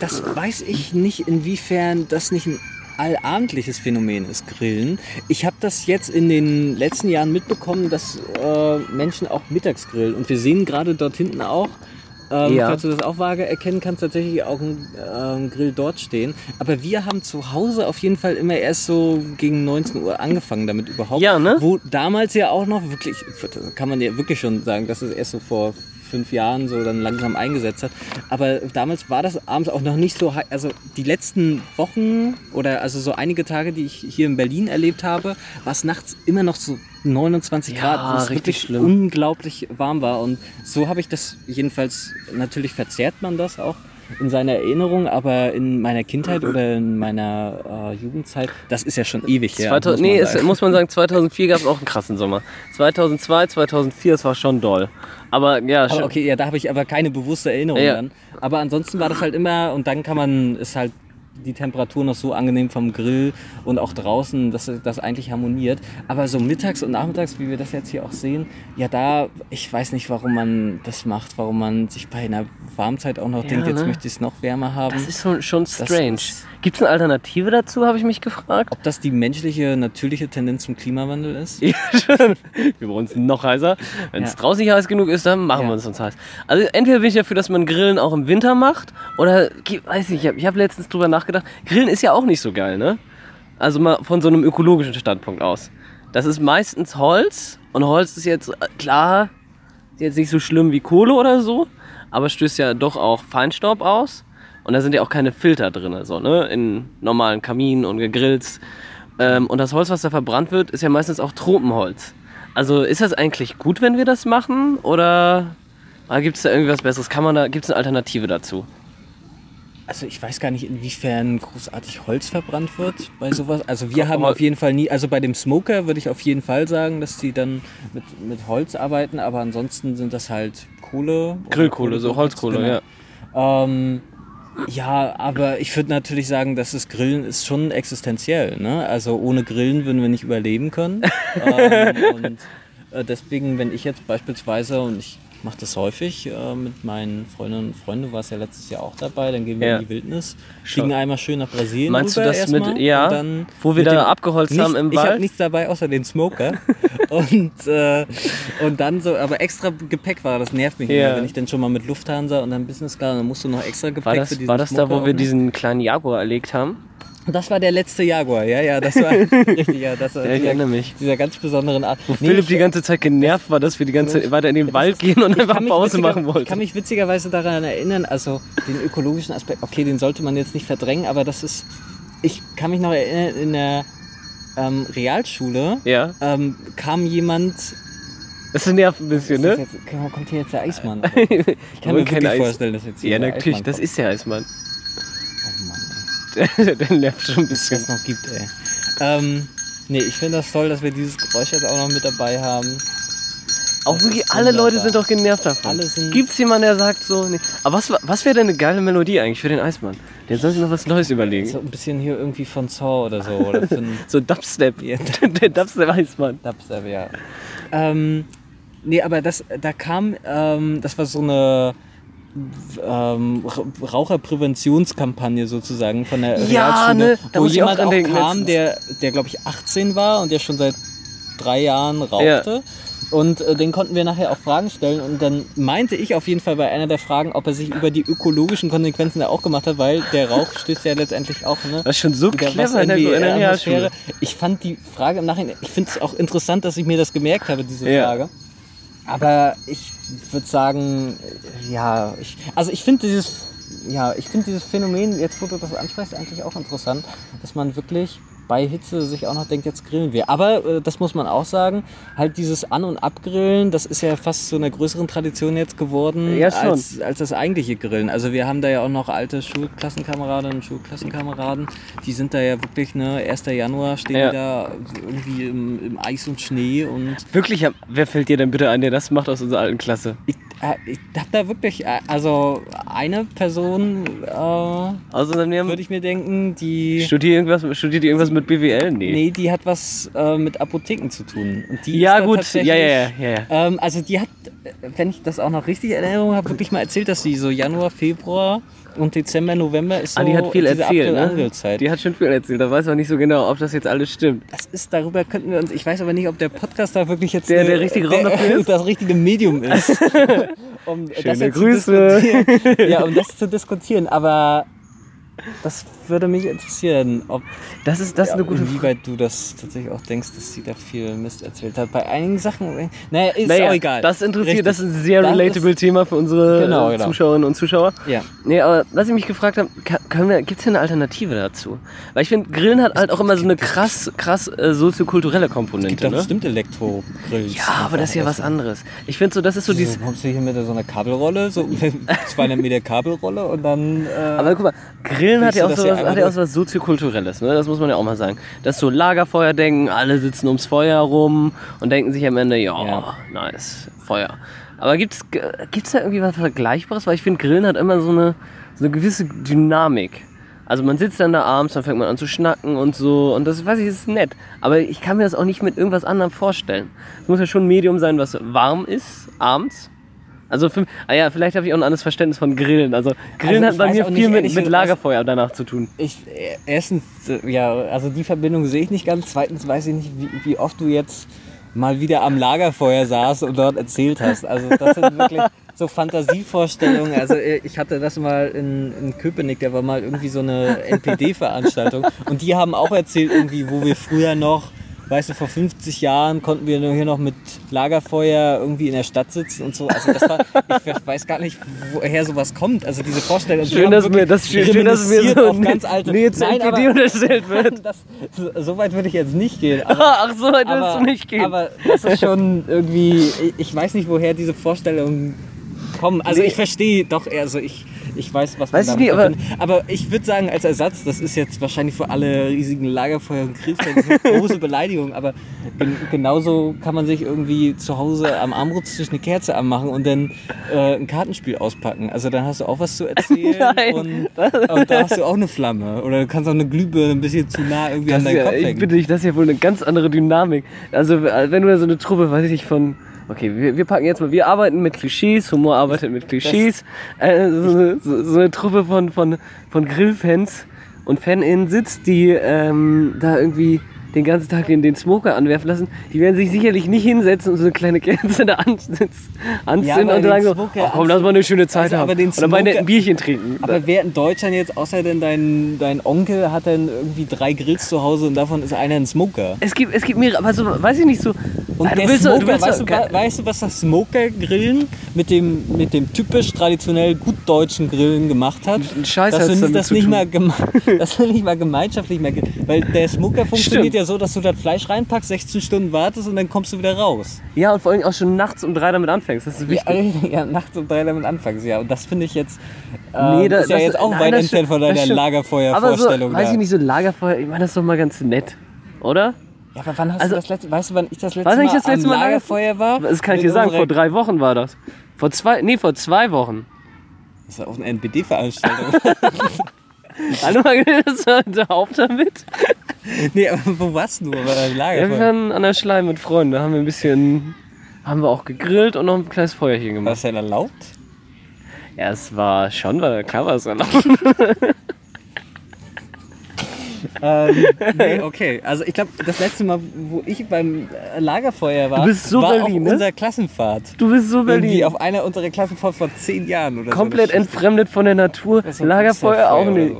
Das weiß ich nicht, inwiefern das nicht ein allabendliches Phänomen ist, Grillen. Ich habe das jetzt in den letzten Jahren mitbekommen, dass äh, Menschen auch mittags grillen. Und wir sehen gerade dort hinten auch, ähm, Ja. falls du das auch vage erkennen kannst, tatsächlich auch ein ähm, Grill dort stehen. Aber wir haben zu Hause auf jeden Fall immer erst so gegen 19 Uhr angefangen damit überhaupt. Ja, ne? Wo damals ja auch noch wirklich, kann man ja wirklich schon sagen, dass es erst so vor fünf Jahren so dann langsam eingesetzt hat. Aber damals war das abends auch noch nicht so heiß. Also die letzten Wochen oder also so einige Tage, die ich hier in Berlin erlebt habe, war es nachts immer noch so 29 Ja, Grad, wo es richtig wirklich schlimm. unglaublich warm war. Und so habe ich das jedenfalls, natürlich verzerrt man das auch in seiner Erinnerung, aber in meiner Kindheit oder in meiner äh, Jugendzeit, das ist ja schon ewig her. 2000, muss nee, es, sagen. muss man sagen, 2004 gab es auch einen krassen Sommer. 2002, 2004, das war schon doll. Aber ja, Aber schon- okay, ja, da habe ich aber keine bewusste Erinnerung Ja. dann. Aber ansonsten war das halt immer, und dann kann man, ist halt die Temperatur noch so angenehm vom Grill und auch draußen, dass das eigentlich harmoniert. Aber so mittags und nachmittags, wie wir das jetzt hier auch sehen, ja da, ich weiß nicht, warum man das macht, warum man sich bei einer Warmzeit auch noch Ja, denkt, jetzt ne? möchte ich es noch wärmer haben. das ist schon, schon strange. ist- Gibt es eine Alternative dazu, habe ich mich gefragt. Ob das die menschliche, natürliche Tendenz zum Klimawandel ist? Ja, schon. Wir wollen es noch heißer. Wenn es Ja. draußen nicht heiß genug ist, dann machen Ja. wir es uns heiß. Also entweder bin ich dafür, dass man Grillen auch im Winter macht, oder weiß ich, ich habe hab letztens drüber nachgedacht. Grillen ist ja auch nicht so geil, ne? Also mal von so einem ökologischen Standpunkt aus. Das ist meistens Holz und Holz ist jetzt äh, klar, ist jetzt nicht so schlimm wie Kohle oder so, aber stößt ja doch auch Feinstaub aus. Und da sind ja auch keine Filter drin, so, ne? In normalen Kaminen und Gegrills. Ähm, und das Holz, was da verbrannt wird, ist ja meistens auch Tropenholz. Also ist das eigentlich gut, wenn wir das machen? Oder gibt es da irgendwas Besseres? Kann man da, gibt es eine Alternative dazu? Also ich weiß gar nicht, inwiefern großartig Holz verbrannt wird bei sowas. Also wir haben auf jeden Fall nie, also bei dem Smoker würde ich auf jeden Fall sagen, dass die dann mit, mit Holz arbeiten, aber ansonsten sind das halt Kohle. Grillkohle, so Holzkohle, genau. ja. Ähm, ja, aber ich würde natürlich sagen, dass das Grillen ist schon existenziell. Ne? Also ohne Grillen würden wir nicht überleben können. ähm, und äh, deswegen, wenn ich jetzt beispielsweise, und ich mache das häufig äh, mit meinen Freundinnen und Freunden, du warst ja letztes Jahr auch dabei, dann gehen wir Ja. in die Wildnis, fliegen einmal schön nach Brasilien Meinst du das mit- ja, wo wir da abgeholzt haben im Ich habe Wald? nichts dabei, außer den Smoker. und, äh, und dann so, aber extra Gepäck war, das nervt mich Ja. immer, wenn ich dann schon mal mit Lufthansa und dann Business Class, dann musst du noch extra Gepäck War für das, diesen war das da, Smoker wo wir diesen kleinen Jaguar erlegt haben? Das war der letzte Jaguar, ja, ja, das war richtig, ja, das war Ja, ich dieser, erinnere mich. dieser ganz besonderen Art. Wo Nee, Philipp ich- die ganze Zeit genervt war, dass wir die ganze Zeit weiter in den Wald gehen und ich einfach Pause machen Ich wollten. kann mich witzigerweise daran erinnern, also den ökologischen Aspekt, okay, den sollte man jetzt nicht verdrängen, aber das ist, ich kann mich noch erinnern, in der ähm, Realschule Ja, ähm, kam jemand, das nervt ein bisschen, ne? jetzt, kommt hier jetzt der Eismann? Ich kann mir kein Eis. vorstellen, dass jetzt hier Ja, natürlich, das ist der Eismann. Der, der nervt schon ein es bisschen. das noch gibt, ey. Ähm, nee, ich finde das toll, dass wir dieses Geräusch jetzt auch noch mit dabei haben. Auch Das wirklich alle Leute sind doch genervt davon. Gibt's jemanden, der sagt so, nee. Aber was, was wäre denn eine geile Melodie eigentlich für den Eismann? Den soll sich noch was Neues überlegen. So ein bisschen hier irgendwie von Saw oder so. Oder So Dubstep. Ja. der Dubstep Eismann. Dubstep, ja. Ähm, nee, aber das, da kam, ähm, das war so eine ähm, Ra- Raucherpräventionskampagne sozusagen von der Ja, Realschule, ne, wo auch jemand auch denken kam, der, der glaube ich 18 war und der schon seit drei Jahren rauchte. Und äh, den konnten wir nachher auch Fragen stellen. Und dann meinte ich auf jeden Fall bei einer der Fragen, ob er sich über die ökologischen Konsequenzen da auch gemacht hat, weil der Rauch stößt ja letztendlich auch ne, Das ist schon so clever in der, in der Atmosphäre. Realschule. Ich fand die Frage im Nachhinein, ich finde es auch interessant, dass ich mir das gemerkt habe, diese Ja. Frage. Aber ich würde sagen, ja, ich, also ich finde dieses, ja, ich finde dieses Phänomen, jetzt wo du das ansprichst, eigentlich auch interessant, dass man wirklich bei Hitze sich auch noch denkt, jetzt grillen wir. Aber äh, das muss man auch sagen, halt dieses An- und Abgrillen, das ist ja fast zu einer größeren Tradition jetzt geworden Ja, als, als das eigentliche Grillen. Also wir haben da ja auch noch alte Schulklassenkameradinnen und Schulklassenkameraden, die sind da ja wirklich, ne, 1. Januar stehen Ja. die da irgendwie im, im Eis und Schnee und Wirklich, wer fällt dir denn bitte ein, der das macht aus unserer alten Klasse? ich, ich hab da wirklich, äh, also eine Person äh, Leben? würde ich mir denken, die, Studiert irgendwas, studiert die irgendwas mit BWL? Nee. nee, die hat was äh, mit Apotheken zu tun. Und die Ja, gut. Ja, ja, ja, ja. Ähm, also die hat, äh, wenn ich das auch noch richtig in Erinnerung habe, wirklich mal erzählt, dass sie so Januar, Februar und Dezember, November ist so Ah, die hat viel diese erzählt, ne? Die hat schon viel erzählt. Da weiß man nicht so genau, ob das jetzt alles stimmt. Das ist, darüber könnten wir uns, ich weiß aber nicht, ob der Podcast da wirklich jetzt Der- eine- der richtige Raum dafür ist? das richtige Medium ist. um das Schöne Grüße. Ja, um das zu diskutieren. Aber das würde mich interessieren, ob Das ist, das ist eine gute Frage. inwieweit du das tatsächlich auch denkst, dass sie da viel Mist erzählt hat. Bei einigen Sachen, naja, ist Naja, auch egal. Das interessiert, Richtig. das ist ein sehr Das relatable Thema für unsere Genau, äh, genau. Zuschauerinnen und Zuschauer. Ja. Nee, aber was ich mich gefragt habe, gibt es hier eine Alternative dazu? Weil ich finde, Grillen hat halt auch immer so eine krass, krass äh, soziokulturelle Es Komponente. gibt doch Ne? bestimmt Elektrogrills. Ja, aber das ist ja was anderes. Ich finde so, das ist so dieses. Kommst du hier mit so einer Kabelrolle, so 200 Meter Kabelrolle und dann. Äh, Aber guck mal, Grillen hat Willst ja auch so was, hat ja auch so was soziokulturelles, ne? Das muss man ja auch mal sagen. Das ist so Lagerfeuer denken, alle sitzen ums Feuer rum und denken sich am Ende, ja, Ja. nice, Feuer. Aber gibt's gibt's da irgendwie was Vergleichbares? Weil ich finde, Grillen hat immer so eine, so eine gewisse Dynamik. Also man sitzt dann da abends, dann fängt man an zu schnacken und so und das weiß ich, ist nett. Aber ich kann mir das auch nicht mit irgendwas anderem vorstellen. Es muss ja schon ein Medium sein, was warm ist, abends. Also, für, ah ja, vielleicht habe ich auch ein anderes Verständnis von Grillen. Also, Grillen Also hat bei mir viel nicht, mit, mit gesagt, Lagerfeuer danach zu tun. Ich, äh, erstens, äh, ja, also die Verbindung sehe ich nicht ganz. Zweitens weiß ich nicht, wie, wie oft du jetzt mal wieder am Lagerfeuer saßt und dort erzählt hast. Also das sind wirklich so Fantasievorstellungen. Also äh, ich hatte das mal in, in Köpenick, da war mal irgendwie so eine NPD-Veranstaltung und die haben auch erzählt irgendwie, wo wir früher noch Weißt du, vor 50 Jahren konnten wir nur hier noch mit Lagerfeuer irgendwie in der Stadt sitzen und so. Also das war, ich weiß gar nicht, woher sowas kommt. Also diese Vorstellung. Schön, dass mir, das, schön, dass mir so auf ganz alte. Nähe zur Nein, aber- unterstellt wird. das, so, weit würde ich jetzt nicht gehen. Aber, Ach, so weit aber, du nicht gehen. aber das ist schon irgendwie, ich, ich weiß nicht, woher diese Vorstellungen kommen. Also Nee. ich verstehe doch, also ich, ich weiß, was Weiß ich man nicht, damit aber- aber ich würde sagen, als Ersatz, das ist jetzt wahrscheinlich für alle riesigen Lagerfeuer und Kriegsfans eine große Beleidigung, aber gen genauso kann man sich irgendwie zu Hause am Armbrutstisch eine Kerze anmachen und dann äh, ein Kartenspiel auspacken. Also dann hast du auch was zu erzählen und, und da hast du auch eine Flamme. Oder du kannst auch eine Glühbirne ein bisschen zu nah irgendwie Das an deinen ja, Kopf ich hängen. bitte dich, das ist ja wohl eine ganz andere Dynamik. Also, äh, wenn du da so eine Truppe, weiß ich nicht, von. Okay, wir, wir packen jetzt mal, wir arbeiten mit Klischees, Humor arbeitet mit Klischees. Äh, so, eine- so, so eine Truppe von, von, von Grillfans und FanInnen sitzt, die ähm, da irgendwie den ganzen Tag den, den Smoker anwerfen lassen. Die werden sich sicherlich nicht hinsetzen und so eine kleine Kerze da anzünden aber und sagen so, "Ach komm, lass mal eine schöne Zeit Also, haben. dabei Smoker- ein Bierchen trinken. Aber wer in Deutschland jetzt, außer denn dein, dein Onkel, hat dann irgendwie drei Grills zu Hause und davon ist einer ein Smoker. es gibt, es gibt mehrere, aber so, weiß ich nicht so. Und Ah, der willst Smoker, willst weißt, du, weißt du, was das Smoker-Grillen mit dem, mit dem typisch traditionell gut deutschen Grillen gemacht hat? Ein Scheiß dass du das nicht, tun. mal dass du nicht mal gemeinschaftlich mehr. Weil der Smoker funktioniert Stimmt. ja so, dass du das Fleisch reinpackst, 16 Stunden wartest und dann kommst du wieder raus. Ja, und vor allem auch schon nachts um drei damit anfängst. Das ist wichtig. Ja, ja, nachts um drei damit anfangs, ja. Und das finde ich jetzt. Äh, Nee, da- ist ja das- jetzt auch nein, weit entfernt von deiner. Aber so, Lagerfeuer-Vorstellung. weiß ich nicht, so Lagerfeuer, ich meine, das ist doch mal ganz nett, oder? Ja, aber wann hast Also- du das letzte, weißt du, wann ich das letzte Mal, das letzte Mal Lagerfeuer war? Das kann ich dir sagen, vor drei Wochen war das. Vor zwei, nee, vor zwei Wochen. Das war auch eine NPD-Veranstaltung. Hallo, das der Haupt damit. nee, aber wo warst du? Einem Ja, wir Lagerfeuer? waren an der Schleim mit Freunden, da haben wir ein bisschen, haben wir auch gegrillt und noch ein kleines Feuerchen War gemacht. das denn erlaubt? Ja, es war schon, war klar war es erlaubt. ähm, nee, okay. Also ich glaube, das letzte Mal, wo ich beim Lagerfeuer war, so war Berlin, auf ne? unserer Klassenfahrt. Du bist so Irgendwie Berlin. auf einer unserer Klassenfahrt vor zehn Jahren oder Komplett so. entfremdet von der Natur. War Lagerfeuer auch nicht.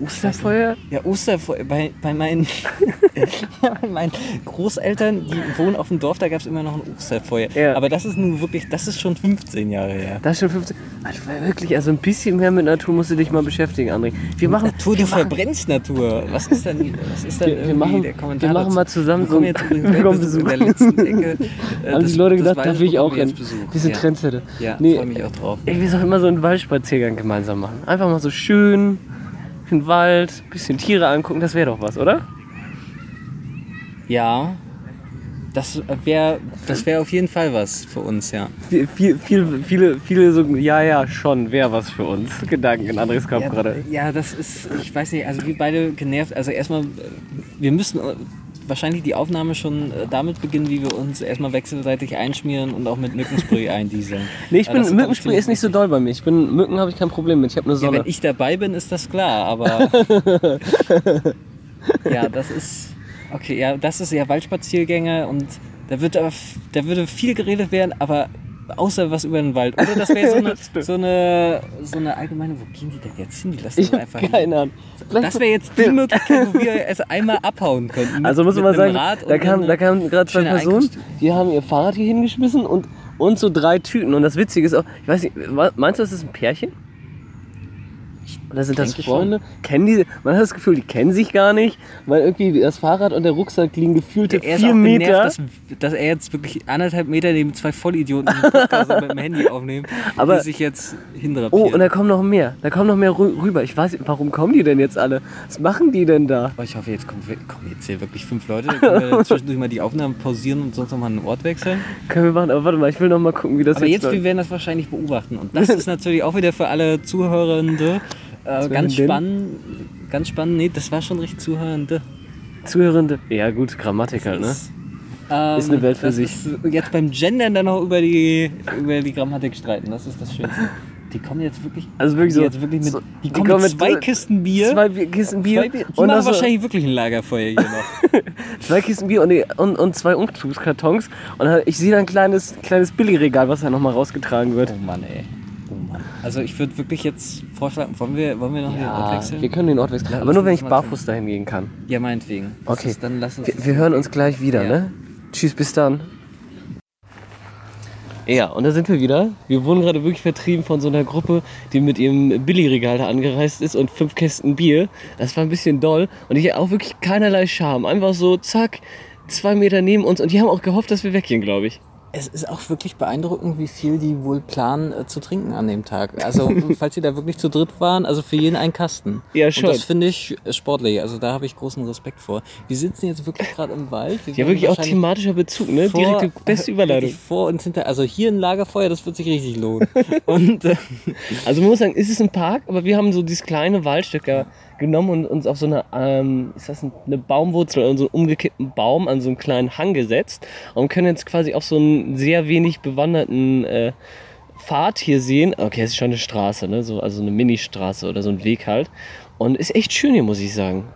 Osterfeuer? Ja, Osterfeuer. Bei, bei, meinen, bei meinen Großeltern, die wohnen auf dem Dorf, da gab es immer noch ein Osterfeuer. Ja. Aber das ist nun wirklich, das ist schon 15 Jahre her. Das ist schon 15. Also wirklich, also ein bisschen mehr mit Natur musst du dich mal beschäftigen, André. Wir machen, Natur, du machen, verbrennst Natur. Was ist denn, was ist denn Wir- machen- der Kommentar wir machen mal zusammen so jetzt wir kommen ist in Besuch. der letzten Ecke. Äh, haben die Leute gedacht, da will ich auch hin. Besuch. Wir sind ja. Trendsetter. Ja, Nee. freue mich auch drauf. Ey, wir sollen immer so einen Waldspaziergang gemeinsam machen. Einfach mal so schön, in den Wald, bisschen Tiere angucken, das wäre doch was, oder? Ja, das wäre das wär auf jeden Fall was für uns, ja. Viel, viel, viel, viele, viele so, ja, ja, schon, wäre was für uns. Gedanken in Andres Kopf Ja, gerade. ja, das ist, ich weiß nicht, also wir beide genervt. Also erstmal, wir müssen wahrscheinlich die Aufnahme schon äh, damit beginnen, wie wir uns erstmal wechselseitig einschmieren und auch mit Mückenspray eindieseln. Nee, ich Ja, bin, ist, Mückenspray ist nicht so doll bei mir. Ich bin, Mücken habe ich kein Problem mit. Ich habe eine Ja, Sonne. wenn ich dabei bin, ist das klar, aber. ja, das ist. Okay, ja, das ist ja Waldspaziergänge und da wird da würde viel geredet werden, aber außer was über den Wald. Oder das wäre so eine, so, eine, so eine allgemeine, wo gehen die denn jetzt hin? Die lassen Ich einfach keine Ahnung. Das wäre jetzt die Möglichkeit, wo wir es einmal abhauen könnten. Also muss man sagen, da und kamen einer da kamen gerade zwei Personen, die haben ihr Fahrrad hier hingeschmissen und, und so drei Tüten. Und das Witzige ist auch, ich weiß nicht, meinst du, das ist ein Pärchen? Oder sind das schon. Freunde? Kennen die, man hat das Gefühl, die kennen sich gar nicht, weil irgendwie das Fahrrad und der Rucksack liegen gefühlte Er ist vier auch Meter. genervt, dass, dass er jetzt wirklich anderthalb Meter neben zwei Vollidioten mit dem Handy aufnehmen, Aber- die sich jetzt hindrapieren. Oh, und da kommen noch mehr. Da kommen noch mehr rü- rüber. Ich weiß nicht, warum kommen die denn jetzt alle? Was machen die denn da? Oh, ich hoffe, jetzt kommen, kommen jetzt hier wirklich fünf Leute. Können wir zwischendurch mal die Aufnahmen pausieren und sonst noch mal einen Ort wechseln. Können wir machen, aber warte mal, ich will noch mal gucken, wie das Aber jetzt jetzt, wir werden das wahrscheinlich beobachten. Und das ist natürlich auch wieder für alle Zuhörende äh, ganz spannend. Ganz spannend. Nee, das war schon richtig Zuhörende. Zuhörende. Ja, gut, Grammatik halt, ne? Ist, ähm, Ist eine Welt für sich. Ist jetzt beim Gendern dann noch über die, über die Grammatik streiten. Das ist das Schönste. Die kommen jetzt wirklich, Also wirklich die so- jetzt wirklich mit, so- die die kommen kommen mit mit zwei Kisten Bier. Zwei Bier, Kisten Bier. Zwei Bier. Die und machen so, wahrscheinlich wirklich ein Lagerfeuer hier noch. zwei Kisten Bier und, die- und, und zwei Umzugskartons. Und ich sehe da ein kleines, kleines Billigregal, was da nochmal rausgetragen wird. Oh Mann, ey. Also ich würde wirklich jetzt vorschlagen, wollen wir, wollen wir noch den Ort wechseln? wir können den Ort wechseln. Aber nur, wenn ich barfuß dahin gehen kann. Ja, meinetwegen. Das Okay. Ist, dann lass uns Wir, wir hören uns gleich wieder, Ja. ne? Tschüss, bis dann. Ja, und da sind wir wieder. Wir wurden gerade wirklich vertrieben von so einer Gruppe, die mit ihrem Billigregal da angereist ist und fünf Kästen Bier. Das war ein bisschen doll. Und ich auch wirklich keinerlei Scham. Einfach so, zack, zwei Meter neben uns. Und die haben auch gehofft, dass wir weggehen, glaube ich. Es ist auch wirklich beeindruckend, wie viel die wohl planen äh, zu trinken an dem Tag. Also, falls sie da wirklich zu dritt waren, also für jeden ein Kasten. Ja, Und schon. das finde ich äh, sportlich. Also, da habe ich großen Respekt vor. Wir sitzen jetzt wirklich gerade im Wald. Wir Ja, wirklich auch thematischer Bezug, ne? vor- Direkt die beste Überleitung. Vor und hinter. Also, hier ein Lagerfeuer, das wird sich richtig lohnen. und äh, Also man muss sagen, es ist ein Park, aber wir haben so dieses kleine Waldstück ja genommen und uns auf so eine, ähm, ist das eine Baumwurzel oder so einen umgekippten Baum an so einen kleinen Hang gesetzt und können jetzt quasi auf so einen sehr wenig bewanderten äh, Pfad hier sehen. Okay, es ist schon eine Straße, ne? So, also eine Ministraße oder so ein Weg halt. Und ist echt schön hier, muss ich sagen.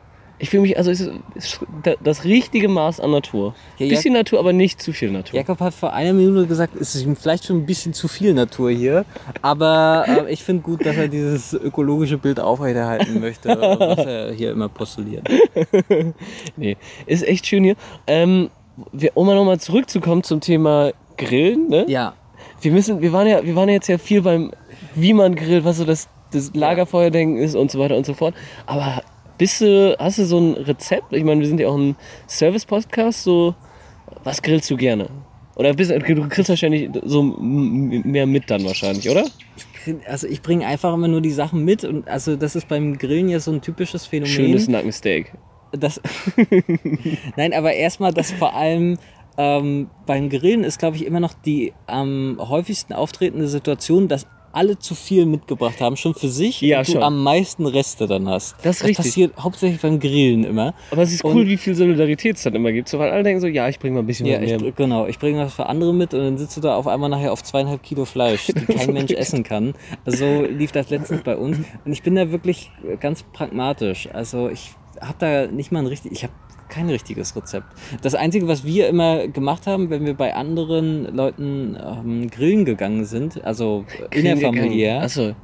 Ich fühle mich, also es ist, das richtige Maß an Natur. Ja, Bisschen Natur, aber nicht zu viel Natur. Jakob hat vor einer Minute gesagt, es ist vielleicht schon ein bisschen zu viel Natur hier. Aber äh, ich finde gut, dass er dieses ökologische Bild aufrechterhalten möchte, was er hier immer postuliert. Nee, ist echt schön hier. Ähm, wir, um mal nochmal zurückzukommen zum Thema Grillen, ne? Ja, Wir müssen, wir waren ja, wir waren jetzt ja viel beim, wie man grillt, was so das, das Lagerfeuerdenken ist und so weiter und so fort. Aber bist du, hast du so ein Rezept? Ich meine, wir sind ja auch ein Service-Podcast, so, was grillst du gerne? Oder bist, du grillst wahrscheinlich so mehr mit dann wahrscheinlich, oder? also ich bringe einfach immer nur die Sachen mit und also das ist beim Grillen ja so ein typisches Phänomen. Schönes Nackensteak. Das Nein, aber erstmal, dass vor allem ähm, beim Grillen ist, glaube ich, immer noch die am häufigsten auftretende Situation, dass alle zu viel mitgebracht haben, schon für sich, Ja, und du schon. am meisten Reste dann hast. Das ist richtig. passiert hauptsächlich beim Grillen immer. Aber es ist Und- cool, wie viel Solidarität es dann immer gibt. So, weil alle denken so, ja, ich bringe mal ein bisschen Ja, ich, mehr. br- genau. Ich bringe was für andere mit und dann sitzt du da auf einmal nachher auf zweieinhalb Kilo Fleisch, die kein Mensch essen kann. So lief das letztens bei uns. Und ich bin da wirklich ganz pragmatisch. Also ich habe da nicht mal ein richtig, ich habe kein richtiges Rezept. Das Einzige, was wir immer gemacht haben, wenn wir bei anderen Leuten ähm, grillen gegangen sind, also innerfamiliär, Achso.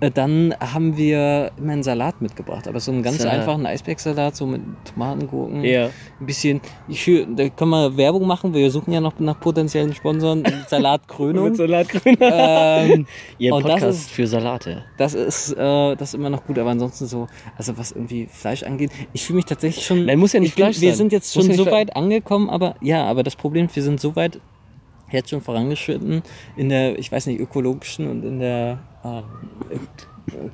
Äh, dann haben wir immer einen Salat mitgebracht. Aber so einen ganz Salat. einfachen Eisbergsalat, so mit Tomaten, Gurken, Ja. ein bisschen, ich, da können wir Werbung machen, wir suchen ja noch nach potenziellen Sponsoren. Salatkrönung. Mit Salatgrün. ähm, Ihr Und das Podcast ist- für Salate. das ist äh, das ist immer noch gut, aber ansonsten so, also was irgendwie Fleisch angeht, ich fühle mich tatsächlich schon. Nein, muss ja nicht ich bin, Fleisch Wir sein. sind jetzt schon so weit angekommen, aber ja, aber das Problem, wir sind so weit jetzt schon vorangeschritten in der, ich weiß nicht, ökologischen und in der äh,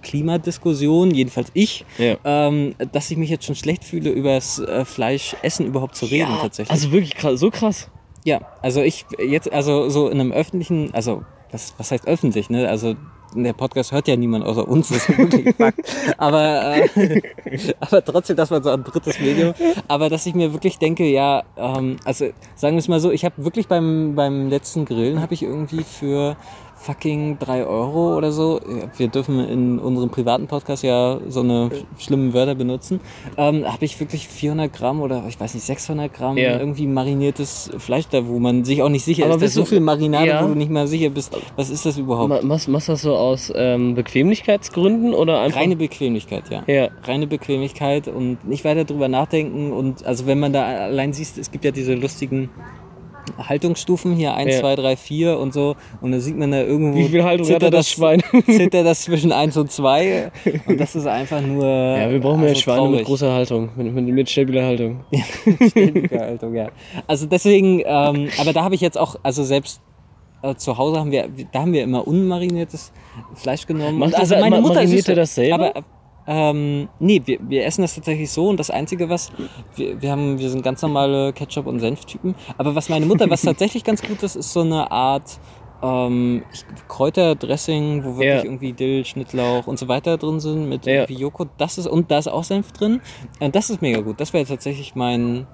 Klimadiskussion, jedenfalls ich, Ja. ähm, dass ich mich jetzt schon schlecht fühle, über das äh, Fleischessen überhaupt zu reden tatsächlich. Also wirklich krass, so krass. Ja, also ich jetzt, also so in einem öffentlichen, also was, was heißt öffentlich, ne? Also der Podcast hört ja niemand außer uns, das ist wirklich Fakt. Aber, äh, aber trotzdem, das war so ein drittes Medium. Aber dass ich mir wirklich denke, ja, ähm, also sagen wir es mal so, ich habe wirklich beim, beim letzten Grillen habe ich irgendwie für fucking 3 Euro oder so. Wir dürfen in unserem privaten Podcast ja so eine schlimmen Wörter benutzen. Ähm, habe ich wirklich 400 Gramm oder ich weiß nicht, 600 Gramm Ja. irgendwie mariniertes Fleisch da, wo man sich auch nicht sicher Aber ist. Bist so viel Marinade, Ja. wo du nicht mal sicher bist, was ist das überhaupt? Ma- Machst, machst du das so aus ähm, Bequemlichkeitsgründen oder einfach? Reine Bequemlichkeit, ja. ja. reine Bequemlichkeit und nicht weiter drüber nachdenken. Und also wenn man da allein siehst, es gibt ja diese lustigen Haltungsstufen hier 1, Ja. 2, 3, 4 und so. Und da sieht man da irgendwo. Wie viel Haltung hat er, das Schwein? zittert das zwischen 1 und 2. Und das ist einfach nur. Ja, wir brauchen mehr also Schweine mit traurig. großer Haltung, mit, mit, mit stabiler Haltung. Ständige Haltung, ja. Also deswegen, ähm, aber da habe ich jetzt auch, also selbst äh, zu Hause haben wir, da haben wir immer unmariniertes Fleisch genommen. Macht das- also meine Mutter mariniert ist ihr das selber? Aber, ähm, nee, wir, wir essen das tatsächlich so und das Einzige, was wir, wir haben, wir sind ganz normale Ketchup- und Senftypen. Aber was meine Mutter, was tatsächlich ganz gut ist, ist so eine Art ähm, ich- Kräuterdressing, wo wirklich Ja. irgendwie Dill, Schnittlauch und so weiter drin sind mit Ja. Joghurt. Das ist und da ist auch Senf drin. Und das ist mega gut. Das wäre tatsächlich mein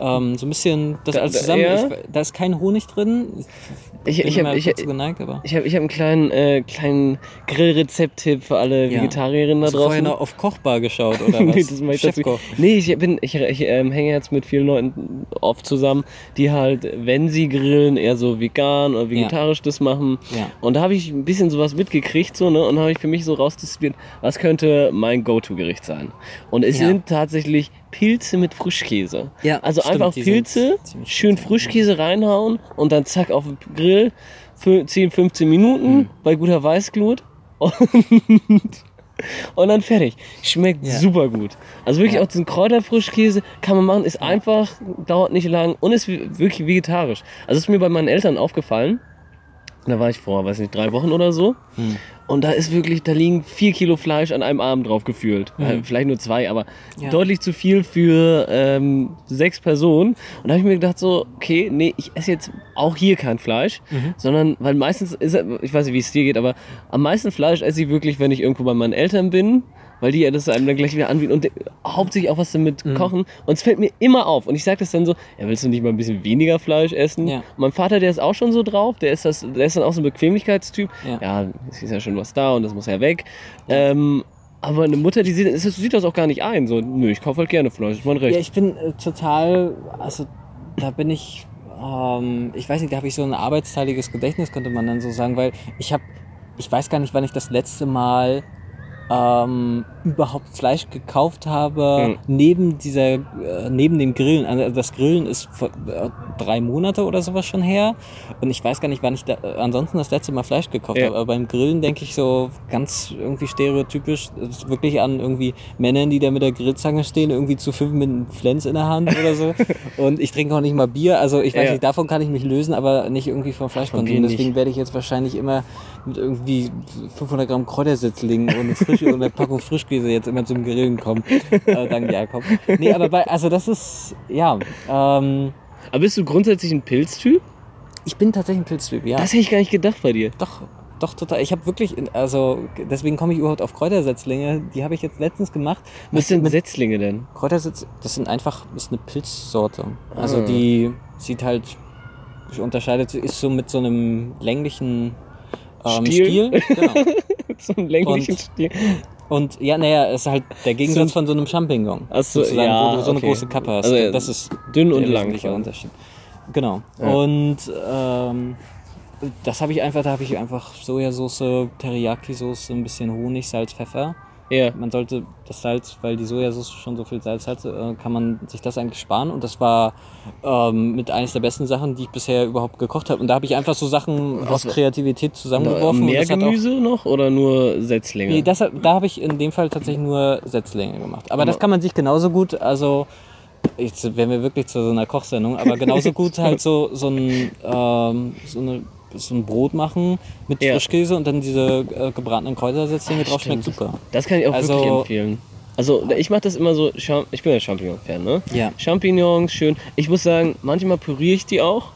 ähm, so ein bisschen das Da- alles zusammen. ja. Ich, da ist kein Honig drin. Ich, bin ich habe ich, geneigt, aber ich hab, ich hab einen kleinen, äh, kleinen Grillrezept-Tipp für alle Ja. Vegetarierinnen da Hast du vorher draußen. noch auf Kochbar geschaut oder was? nee, das mach ich dazu. Nee, ich bin, ich, ich ähm, hänge jetzt mit vielen Leuten oft zusammen, die halt, wenn sie grillen, eher so vegan oder vegetarisch das machen. Ja. Und da habe ich ein bisschen sowas mitgekriegt, so, ne? Und habe ich für mich so rausdiszipliniert, was könnte mein Go-To-Gericht sein. Und es Ja. sind tatsächlich Pilze mit Frischkäse. Ja, Also stimmt, einfach Pilze, schön. Frischkäse reinhauen und dann zack auf den Grill. Fü- 10, 15 Minuten Hm. bei guter Weißglut. Und, und dann fertig. Schmeckt Ja. super gut. Also wirklich Ja. auch diesen Kräuterfrischkäse kann man machen, ist einfach, dauert nicht lang und ist wi- wirklich vegetarisch. Also ist mir bei meinen Eltern aufgefallen. Da war ich vor, weiß nicht, drei Wochen oder so. Hm. Und da ist wirklich, da liegen vier Kilo Fleisch an einem Abend drauf gefühlt. Äh, Vielleicht nur zwei, aber Ja. deutlich zu viel für ähm, sechs Personen. Und da habe ich mir gedacht so, okay, nee, ich esse jetzt auch hier kein Fleisch, Mhm. sondern, weil meistens ist, ich weiß nicht, wie es dir geht, aber am meisten Fleisch esse ich wirklich, wenn ich irgendwo bei meinen Eltern bin, weil die ja das einem dann gleich wieder anbieten und hauptsächlich auch was damit Mhm. kochen. Und es fällt mir immer auf. Und ich sage das dann so, ja, willst du nicht mal ein bisschen weniger Fleisch essen? Ja. Und mein Vater, der ist auch schon so drauf, der ist, das, der ist dann auch so ein Bequemlichkeitstyp. Ja. Ja, es ist ja schon was da und das muss ja weg. Ähm, aber eine Mutter, die sieht, das sieht das auch gar nicht ein. So, nö, ich kaufe halt gerne Fleisch, ist mein Recht. Ja, ich bin äh, total, also da bin ich, ähm, ich weiß nicht, da habe ich so ein arbeitsteiliges Gedächtnis, könnte man dann so sagen, weil ich habe, ich weiß gar nicht, wann ich das letzte Mal ähm, überhaupt Fleisch gekauft habe, Hm. neben dieser, äh, neben dem Grillen. Also das Grillen ist vor, äh, drei Monate oder sowas schon her. Und ich weiß gar nicht, wann ich da, äh, ansonsten das letzte Mal Fleisch gekauft Ja. habe. Aber beim Grillen denke ich so ganz irgendwie stereotypisch, wirklich an irgendwie Männern, die da mit der Grillzange stehen, irgendwie zu fünf mit einem Flens in der Hand oder so. Und ich trinke auch nicht mal Bier. Also ich weiß Ja. nicht, davon kann ich mich lösen, aber nicht irgendwie vom Fleischkonsum. Deswegen werde ich jetzt wahrscheinlich immer mit irgendwie 500 Gramm Kräutersitzlingen und, Frisch und einer Packung Frischkäse jetzt immer zum Grillen kommen. äh, dank Jakob. Nee, aber bei, also das ist, ja, ähm, Aber bist du grundsätzlich ein Pilztyp? ich bin tatsächlich ein Pilztyp, ja. Das hätte ich gar nicht gedacht bei dir. Doch, doch, total. Ich habe wirklich, also deswegen komme ich überhaupt auf Kräutersetzlinge. Die habe ich jetzt letztens gemacht. Was sind Setzlinge denn? Kräutersitz, das sind einfach, das ist eine Pilzsorte. Also Ah. die sieht halt, unterscheidet ist so mit so einem länglichen ähm, Stiel? Stiel. Genau. einen länglichen Und- Stiel. Und ja, naja, ist halt der Gegensatz von so einem Champignon. Ach so, sozusagen, ja, wo du so eine okay. große Kappe hast. Also, das ist dünn und lang. Unterschied. Genau. Ja. Und ähm, das habe ich einfach, da habe ich einfach Sojasauce, Teriyaki-Soße, ein bisschen Honig, Salz, Pfeffer. Ja. Man sollte das Salz, weil die Sojasauce schon so viel Salz hat, äh, kann man sich das eigentlich sparen. Und das war ähm, mit eines der besten Sachen, die ich bisher überhaupt gekocht habe. Und da habe ich einfach so Sachen aus Kreativität zusammengeworfen. und Mehr Gemüse noch oder nur Setzlinge? Nee, das, da habe ich in dem Fall tatsächlich nur Setzlinge gemacht. Aber das Ja. kann man sich genauso gut, also jetzt wären wir wirklich zu so einer Kochsendung, aber genauso gut halt so, so, ein, ähm, so, eine, so ein Brot machen mit Ja. Frischkäse und dann diese äh, gebratenen Kräutersetzlinge drauf, schmeckt super. Das kann ich auch Also- wirklich empfehlen. Also ich mache das immer so, ich bin ja Champignon-Fan, ne? Ja. Champignons, schön. Ich muss sagen, manchmal püriere ich die auch,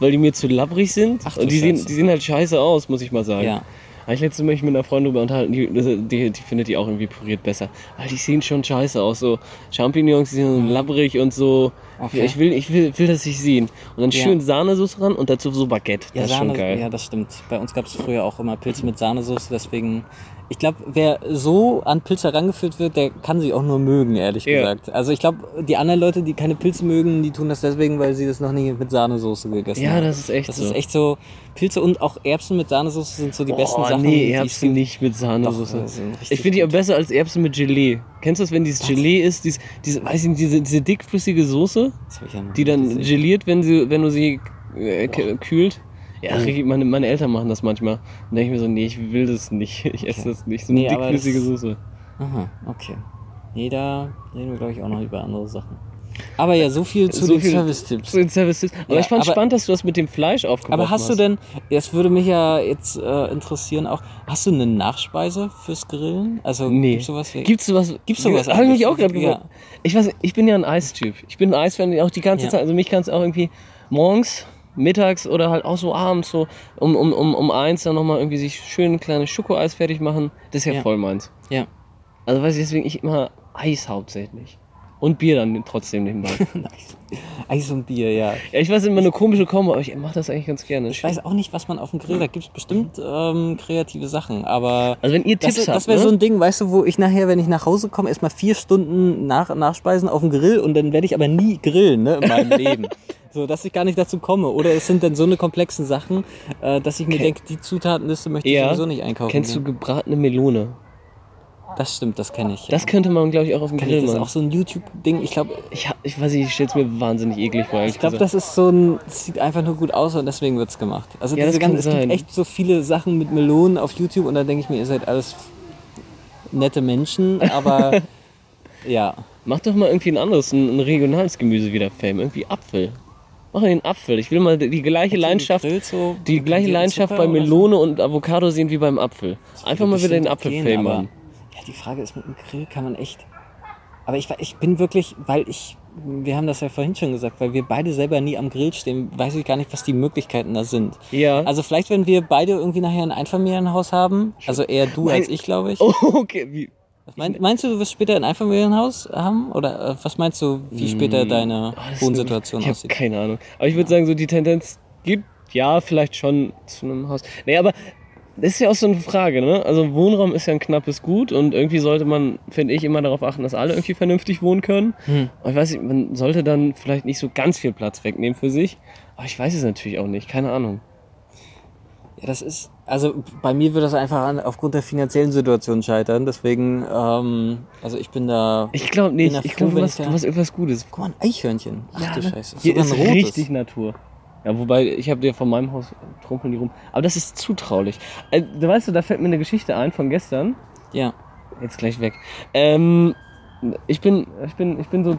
weil die mir zu labbrig sind. Ach Und die sehen, die sehen halt scheiße aus, muss ich mal sagen. Ja. Habe ich letztes Mal mich mit einer Freundin drüber unterhalten, die, die, die findet die auch irgendwie püriert besser. Weil die sehen schon scheiße aus. So Champignons, die sind so labbrig und so. Okay. Ich, will, ich will, will das nicht sehen. Und dann Ja. schön Sahnesoße ran und dazu so Baguette. Ja, das ist schon Sahne, geil. ja, das stimmt. Bei uns gab es früher auch immer Pilze mit Sahnesoße, deswegen. Ich glaube, wer so an Pilze herangeführt wird, der kann sie auch nur mögen, ehrlich Ja. gesagt. Also ich glaube, die anderen Leute, die keine Pilze mögen, die tun das deswegen, weil sie das noch nie mit Sahnesoße gegessen Ja, haben. das ist echt Das so. ist echt so. Pilze und auch Erbsen mit Sahnesoße sind so die besten oh, Sachen. nee, Erbsen nicht mit Sahnesoße. Doch, ich finde die auch besser als Erbsen mit Gelee. Kennst du das, wenn dieses Gelee ist? Dies, diese, weiß ich nicht, diese, diese dickflüssige Soße, Das ja die dann geliert, wenn, sie, wenn du sie äh, kühlt? Ja, Oh. meine, meine Eltern machen das manchmal. Und denke ich mir so, nee, ich will das nicht. Ich esse das nicht. So eine Nee, dickflüssige Soße. Aha, okay. Nee, da reden wir, glaube ich, auch noch über andere Sachen. Aber ja, so viel zu So den Service-Tipps. zu den Services. Aber Ja, ich fand aber- spannend, dass du das mit dem Fleisch aufgeworfen Aber hast du denn, das würde mich ja jetzt äh, interessieren auch, hast du eine Nachspeise fürs Grillen? Also Nee. gibt's sowas Gibt's sowas? Gibt's sowas Habe ich mich auch gerade Ja. gefragt. Ich weiß, ich bin ja ein Eistyp. Ich bin ein Eisfan auch die ganze Ja. Zeit. Also mich kann es auch irgendwie morgens, mittags oder halt auch so abends so um, um, um, um eins dann nochmal irgendwie sich schön ein kleines Schokoeis fertig machen. Das ist ja, Ja. voll meins. Ja. Also weiß ich deswegen ich immer Eis hauptsächlich. Und Bier dann trotzdem nebenbei. Eis und Bier, ja. ja, ich weiß immer eine komische Kombo, aber ich mache das eigentlich ganz gerne. Ich weiß auch nicht, was man auf dem Grill, da gibt es bestimmt ähm, kreative Sachen, aber Also wenn ihr das, Tipps das habt, wäre ne? so ein Ding, weißt du, wo ich nachher, wenn ich nach Hause komme, erstmal vier Stunden nach, nachspeisen auf dem Grill und dann werde ich aber nie grillen ne, in meinem Leben. So, dass ich gar nicht dazu komme. Oder es sind dann so eine komplexen Sachen, äh, dass ich mir Ken- denke, die Zutatenliste möchte ich Ja. sowieso nicht einkaufen. Kennst du gebratene Melone? Das stimmt, das kenne ich. Das könnte man, glaube ich, auch auf dem Kenn Grill ich, das ist auch so ein YouTube-Ding. Ich glaube, Ich, ich weiß nicht, ich stelle es mir wahnsinnig eklig vor. ich glaube, das ist so ein, das sieht einfach nur gut aus und deswegen wird es gemacht. Also Ja, das kann ganzen, es sein. gibt echt so viele Sachen mit Melonen auf YouTube und da denke ich mir, ihr seid alles nette Menschen, aber ja. Mach doch mal irgendwie ein anderes, ein, ein regionales Gemüse wieder Fame. Irgendwie Apfel. Mach den Apfel. Ich will mal die gleiche Leidenschaft, so, die gleiche Leidenschaft bei oder so? Melone und Avocado sehen wie beim Apfel. Einfach mal wieder den Apfel gehen, aber-. Ja, die Frage ist, mit dem Grill kann man echt. Aber ich, ich bin wirklich, weil ich, wir haben das ja vorhin schon gesagt, weil wir beide selber nie am Grill stehen, weiß ich gar nicht, was die Möglichkeiten da sind. Ja. Also vielleicht, wenn wir beide irgendwie nachher ein Einfamilienhaus haben, also eher du Mein- als ich, glaube ich. Oh, okay. Wie, Mein, meinst du, du wirst später ein Einfamilienhaus haben? Oder äh, was meinst du, wie später deine Oh, Wohnsituation Ich aussieht? keine Ahnung. Aber ich würde sagen, so die Tendenz gibt, ja, vielleicht schon zu einem Haus. Nee, aber das ist ja auch so eine Frage, ne? Also Wohnraum ist ja ein knappes Gut und irgendwie sollte man, finde ich, immer darauf achten, dass alle irgendwie vernünftig wohnen können. Hm. Aber ich weiß nicht, man sollte dann vielleicht nicht so ganz viel Platz wegnehmen für sich. Aber ich weiß es natürlich auch nicht, keine Ahnung. Ja, das ist, also bei mir wird das einfach an, aufgrund der finanziellen Situation scheitern. Deswegen, ähm, also ich bin da. Ich glaube nicht. da Ich froh, glaube, du wenn hast, ich du hast irgendwas Gutes. Guck mal, ein Eichhörnchen. Ach du ne? Scheiße. Hier ist richtig Natur. Ja, wobei, ich habe dir von meinem Haus trumpeln die rum. Aber das ist zutraulich. Äh, du weißt du, da fällt mir eine Geschichte ein von gestern. Ja. Jetzt gleich weg. Ähm, ich bin, ich bin, ich bin so.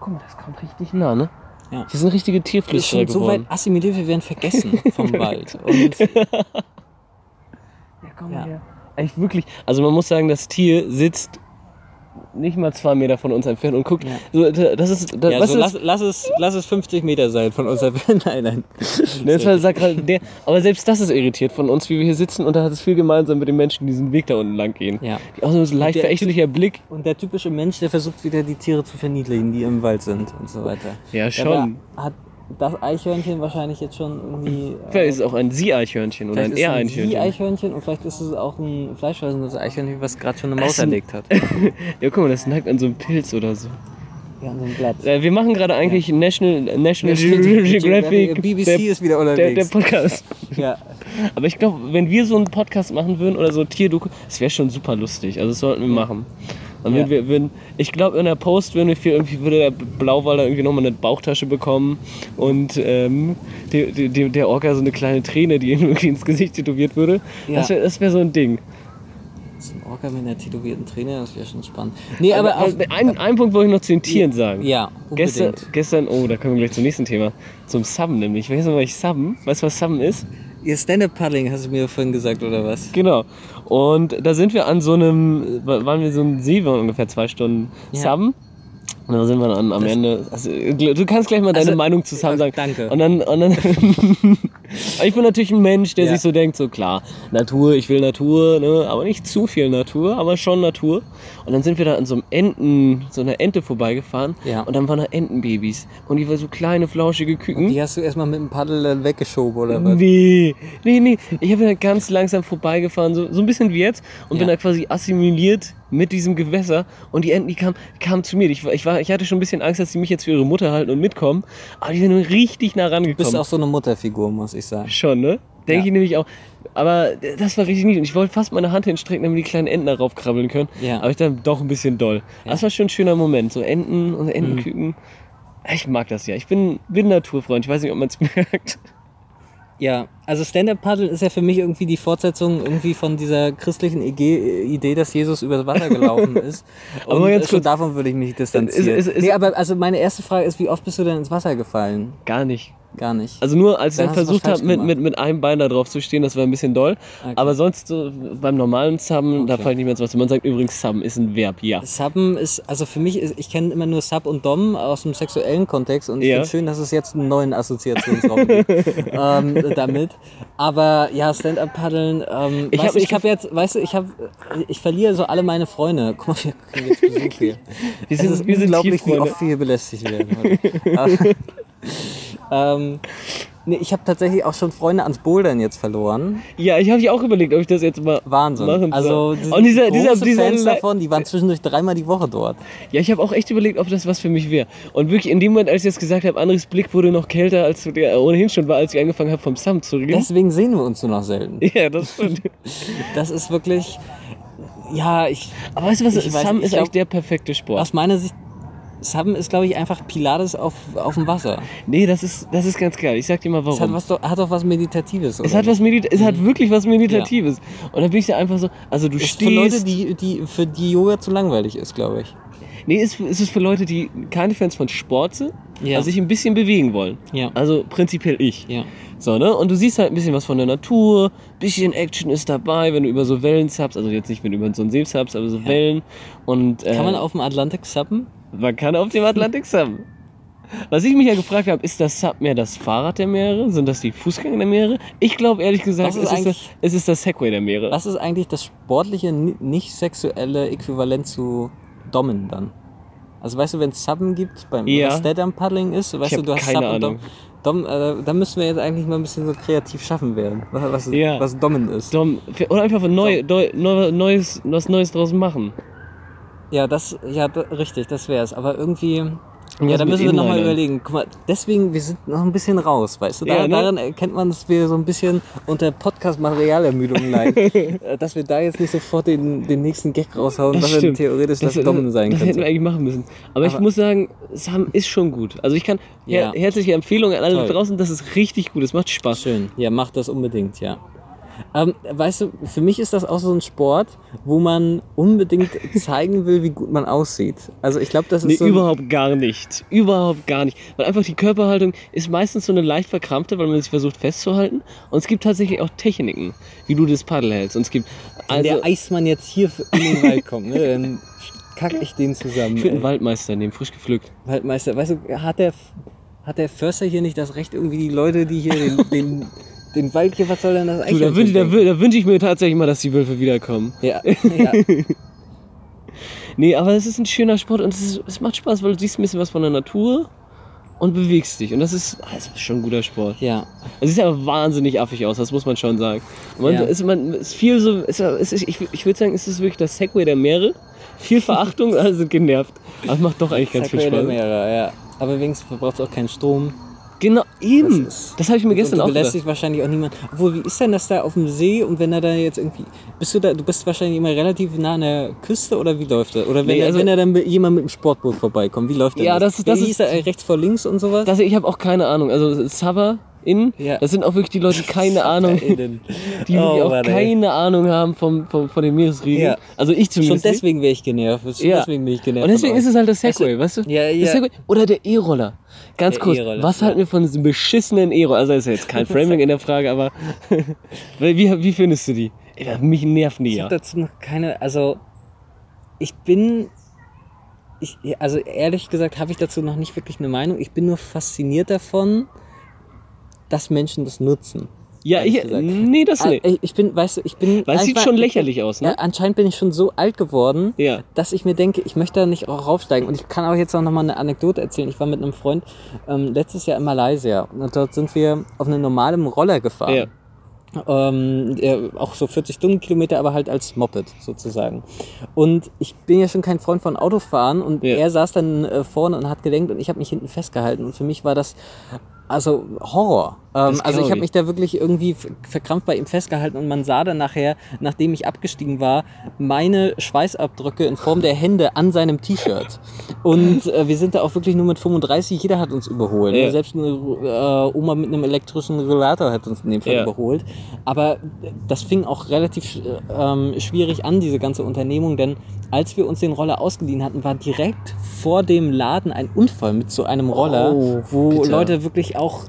Guck mal, das kommt richtig nah, ne? Ja. Wir sind richtige Wir sind Tierflüsterer schon so weit geworden. assimiliert, wir werden vergessen vom Wald. Und Ja, komm Ja. her. Echt wirklich. Also man muss sagen, das Tier sitzt nicht mal zwei Meter von uns entfernt und guckt. Ja. So, das ist, das, ja, was so ist lass, lass, es, lass es 50 Meter sein von unserer Nein, nein. Ne, das war, sagt gerade der, aber selbst das ist irritiert von uns, wie wir hier sitzen und da hat es viel gemeinsam mit den Menschen, die diesen Weg da unten lang gehen. Ja. Auch so ein leicht Der verächtlicher Blick. Und der typische Mensch, der versucht wieder die Tiere zu verniedlichen, die im Wald sind und so weiter. Ja, schon. Hat das Eichhörnchen wahrscheinlich jetzt schon irgendwie. Vielleicht ist es auch ein Sie-Eichhörnchen oder ein es ein Er-Eichhörnchen. Sie-Eichhörnchen und vielleicht ist es auch ein fleischfressendes Eichhörnchen, was gerade schon eine Maus erlegt hat. Ja, guck mal, das nagt an so einem Pilz oder so. Ja, an so einem Blatt. Äh, Wir machen gerade eigentlich National, National Geographic, BBC der, ist wieder der, der unterwegs. Podcast. ja. Aber ich glaube, wenn wir so einen Podcast machen würden oder so Tierdoku, das wäre schon super lustig. Also das sollten wir machen. Dann Ja. wir, würden, ich glaube, in der Post würden wir viel, irgendwie würde der Blauwalder irgendwie nochmal eine Bauchtasche bekommen und ähm, die, die, die, der Orca so eine kleine Träne, die ihm irgendwie ins Gesicht tätowiert würde. Ja. Das wäre wär so ein Ding. So ein Orca mit einer tätowierten Träne, das wäre schon spannend. Nee, aber, Aber, auf, ein, einen Punkt wollte ich noch zu den Tieren sagen. ja, Gestern, unbedingt. gestern, oh, da kommen wir gleich zum nächsten Thema. Zum Subben nämlich. Weißt du, was ich Subben? Weißt du, was Subben ist? Ihr Stand-Up-Paddling hast du mir vorhin gesagt, oder was? Genau. Und da sind wir an so einem, waren wir so einem See, wir waren ungefähr zwei Stunden Ja. Subben. Und dann sind wir dann am Ende. Also, du kannst gleich mal deine Also, Meinung zusammen sagen. danke. Und dann. Und dann ich bin natürlich ein Mensch, der Ja. sich so denkt: so klar, Natur, ich will Natur, ne? aber nicht zu viel Natur, aber schon Natur. Und dann sind wir da an so einem Enten, so einer Ente vorbeigefahren. Ja. Und dann waren da Entenbabys. Und die waren so kleine, flauschige Küken. Die hast du erstmal mit dem Paddel dann weggeschoben, oder was? Nee, nee, nee. Ich bin da ganz langsam vorbeigefahren, so, so ein bisschen wie jetzt, und bin Ja. da quasi assimiliert mit diesem Gewässer. Und die Enten, die kamen kamen zu mir. Ich, ich, war, ich hatte schon ein bisschen Angst, dass die mich jetzt für ihre Mutter halten und mitkommen. Aber die sind richtig nah Du bist rangekommen. auch so eine Mutterfigur, muss ich sagen. Schon, ne? Denke Ja. ich nämlich auch. Aber das war richtig niedlich. Und ich wollte fast meine Hand hinstrecken, damit die kleinen Enten darauf krabbeln können. Ja. Aber ich dann doch ein bisschen doll. Das war schon ein schöner Moment. So Enten und Entenküken. Mhm. Ich mag das ja. Ich bin, bin Naturfreund. Ich weiß nicht, ob man es merkt. Ja, also Stand-Up-Paddeln ist ja für mich irgendwie die Fortsetzung irgendwie von dieser christlichen Idee, dass Jesus übers Wasser gelaufen ist. Und Aber ganz schon davon würde ich mich distanzieren. Ist- ist- ist- nee, aber also meine erste Frage ist, wie oft bist du denn ins Wasser gefallen? Gar nicht. Gar nicht. Also nur als ich Dann was versucht habe, mit, mit, mit einem Bein da drauf zu stehen, das war ein bisschen doll. Okay. Aber sonst so beim normalen Subben, da Okay. falle ich nicht mehr ins Wasser. Man sagt übrigens, Subben ist ein Verb, ja. Subben ist, also für mich ist, ich kenne immer nur Sub und Dom aus dem sexuellen Kontext und ich Ja. finde schön, dass es jetzt einen neuen Assoziationsraum gibt ähm, damit. Aber ja, Stand-Up-Paddeln, ähm, Ich weißt hab- ich ich habe jetzt, weißt du, ich habe, ich verliere so alle meine Freunde. Guck mal, wir kriegen jetzt Besuch hier. Wir Es sind, ist wir sind unglaublich, wie oft wir hier belästigt werden. heute. ähm, nee, ich habe tatsächlich auch schon Freunde ans Bouldern jetzt verloren. Ja, ich habe mich auch überlegt, ob ich das jetzt mal Wahnsinn. machen also soll. die Und dieser, dieser, dieser Fans Le- davon, die waren zwischendurch dreimal die Woche dort. Ja, ich habe auch echt überlegt, ob das was für mich wäre. Und wirklich in dem Moment, als ich jetzt gesagt habe, Andres Blick wurde noch kälter, als der ohnehin schon war, als ich angefangen habe vom Sam zu reden. Deswegen sehen wir uns nur noch selten. ja, das stimmt. Das ist wirklich, ja, ich, Aber weißt du was, Sam ist ich eigentlich glaub- der perfekte Sport. aus meiner Sicht, Subben ist, glaube ich, einfach Pilates auf, auf dem Wasser. Nee, das ist, das ist ganz geil. Ich sag dir mal Es hat, warum. was, hat doch was Meditatives. Es hat, was Medita es hat wirklich was Meditatives. Und da bin ich da einfach so, also du ist stehst... für Leute, die, die, für die Yoga zu langweilig ist, glaube ich. Nee, es es ist für Leute, die keine Fans von Sport sind, Ja. also sich ein bisschen bewegen wollen. Ja. Also prinzipiell ich. Ja. So, ne? Und du siehst halt ein bisschen was von der Natur, bisschen Action ist dabei, wenn du über so Wellen zappst, also jetzt nicht, wenn du über so einen See zappst, aber so Wellen. Und, äh, Kann man auf dem Atlantik subben? Man kann auf dem Atlantik subben. Was ich mich ja gefragt habe, ist das Sub mehr das Fahrrad der Meere? Sind das die Fußgänger der Meere? Ich glaube ehrlich gesagt, ist es ist, das, es ist das Segway der Meere. Was ist eigentlich das sportliche, ni- nicht sexuelle Äquivalent zu Dommen dann? Also weißt du, wenn es Subben gibt, beim Ja. was Stand-Up-Paddling ist, weißt du, du hast keine Sub und Dom. Dom äh, da müssen wir jetzt eigentlich mal ein bisschen so kreativ schaffen werden, was, was, Ja. was Dommen ist. Dom, oder einfach neu, neu, Neues, was Neues draus machen. Ja, das, ja, richtig, das wär's. Aber irgendwie, ja, da müssen wir nochmal überlegen. Guck mal, deswegen, wir sind noch ein bisschen raus, weißt du? Da, Ja, ne? Daran erkennt man, dass wir so ein bisschen unter Podcast-Materialermüdung leiden. Äh, dass wir da jetzt nicht sofort den, den nächsten Gag raushauen, Das stimmt. theoretisch das, Dommen sein das hätten wir eigentlich machen müssen. Aber, ich Aber- muss sagen, Sam ist schon gut. Also ich kann Ja. her herzliche Empfehlung an alle Toll. draußen, das ist richtig gut, es macht Spaß. Schön, ja, macht das unbedingt, ja. Ähm, weißt du, für mich ist das auch so ein Sport, wo man unbedingt zeigen will, wie gut man aussieht. Also ich glaube, das ist Nee, so überhaupt gar nicht. Überhaupt gar nicht. Weil einfach die Körperhaltung ist meistens so eine leicht verkrampfte, weil man sich versucht festzuhalten. Und es gibt tatsächlich auch Techniken, wie du das Paddel hältst. Und es gibt Wenn also der Eismann jetzt hier in den Wald kommt, ne, dann kack ich den zusammen. ich würde einen. Waldmeister nehmen, frisch gepflückt. Waldmeister, weißt du, hat der, hat der Förster hier nicht das Recht, irgendwie die Leute, die hier den, den, den Wald hier, was soll denn das eigentlich? da wünsche da, wün- da wünsch ich mir tatsächlich mal, dass die Wölfe wiederkommen. Ja, ja. Nee, aber es ist ein schöner Sport und es, ist, es macht Spaß, weil du siehst ein bisschen was von der Natur und bewegst dich. Und das ist, ah, das ist schon ein guter Sport. ja. Es sieht aber wahnsinnig affig aus, das muss man schon sagen. Man, Ja. ist, man ist viel so, ist, ist, ich, ich würde sagen, es ist wirklich das Segway der Meere. Viel Verachtung, alle sind genervt. Aber es macht doch eigentlich ganz viel Segway der Spaß. Meere, ja. Aber wenigstens verbraucht es auch keinen Strom. Genau, eben. Das ist- Das habe ich mir gestern auch gedacht. dich wahrscheinlich auch niemand. Obwohl, wie ist denn das da auf dem See und wenn er da jetzt irgendwie. Bist du da, du bist wahrscheinlich immer relativ nah an der Küste oder wie läuft das? Oder wenn, Nee, also- wenn er dann jemand mit dem Sportboot vorbeikommt, wie läuft Ja, das? das ist- das Wie ist- hieß da, rechts vor links und sowas? Das, ich habe auch keine Ahnung. Also Saba in, Ja. das sind auch wirklich die Leute, die keine Ahnung, die wirklich Oh, auch Mann, ey. keine Ahnung haben vom, vom, von den Meeresriegeln. Ja. Also ich Schon zumindest. nicht. deswegen wäre ich genervt. Schon Ja. deswegen bin ich genervt. Und deswegen ist es halt das Segway, weißt du? Ja, Das ja. Oder der E-Roller. Ganz Der kurz, E-Roller, was halten wir von diesem beschissenen E-Roller? Also ist ja jetzt kein Framing in der Frage, aber wie, wie findest du die? Ey, mich nerven die Ich ja. habe dazu noch keine. Also, ich bin ich, also ehrlich gesagt habe ich dazu noch nicht wirklich eine Meinung. Ich bin nur fasziniert davon, dass Menschen das nutzen. Ja, ich, gesagt. nee, das Ah, nicht. Ich ich bin, weißt du, ich bin. Weil es sieht schon lächerlich aus, Ja, ne? anscheinend bin ich schon so alt geworden, Ja. dass ich mir denke, ich möchte da nicht auch raufsteigen. Und ich kann auch jetzt auch nochmal eine Anekdote erzählen. Ich war mit einem Freund ähm, letztes Jahr in Malaysia und dort sind wir auf einem normalen Roller gefahren. Ja. Ähm, der, auch so 40 Stundenkilometer, aber halt als Moped sozusagen. Und ich bin ja schon kein Freund von Autofahren und Ja. er saß dann äh, vorne und hat gelenkt und ich habe mich hinten festgehalten. Und für mich war das also Horror. Ähm, also ich habe ich. mich da wirklich irgendwie verkrampft bei ihm festgehalten und man sah dann nachher, nachdem ich abgestiegen war, meine Schweißabdrücke in Form der Hände an seinem T-Shirt. Und äh, wir sind da auch wirklich nur mit 35, jeder hat uns überholt. Ja. Selbst eine äh, Oma mit einem elektrischen Rollator hat uns in dem Fall Ja. überholt. Aber das fing auch relativ äh, ähm, schwierig an, diese ganze Unternehmung, denn als wir uns den Roller ausgeliehen hatten, war direkt vor dem Laden ein Unfall mit so einem Roller, Oh, wo bitter. Leute wirklich auch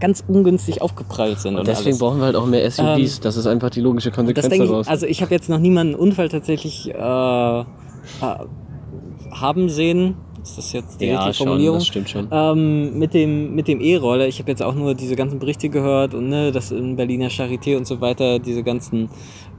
ganz ungünstig aufgeprallt sind. Und deswegen brauchen wir halt auch mehr SUVs. das ist einfach die logische das Konsequenz denke daraus. ich, also ich habe jetzt noch niemanden Unfall tatsächlich äh, äh, haben sehen. Ist das jetzt die ja, richtige schon, Formulierung? das stimmt schon. Ähm, mit dem mit dem E-Roller. Ich habe jetzt auch nur diese ganzen Berichte gehört und ne, dass in Berliner Charité und so weiter diese ganzen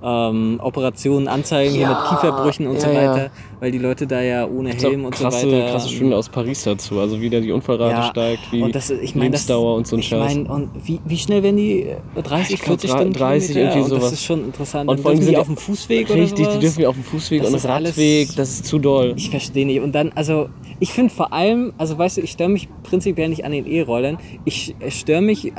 ähm, Operationen anzeigen hier Ja, mit Kieferbrüchen und ja, so ja. weiter, weil die Leute da ja ohne Helm und krasse, so weiter. krasse Studien aus Paris dazu. Also wie da die Unfallrate Ja, steigt, wie und das, ich mein, das, Lebensdauer und so ein ich Scheiß. mein, und wie, wie schnell werden die äh, 30, Ich glaub, 40 drei- Stunden 30 Kilometer? irgendwie und Das sowas. ist schon interessant. Und vor allem sind die ja- auf dem Fußweg oder Richtig, sowas? die dürfen ja auf dem Fußweg Das und ist alles- Radweg, das ist zu doll. Ich verstehe nicht. Und dann, also ich finde vor allem, also weißt du, ich störe mich prinzipiell nicht an den E-Rollern. Ich störe mich äh,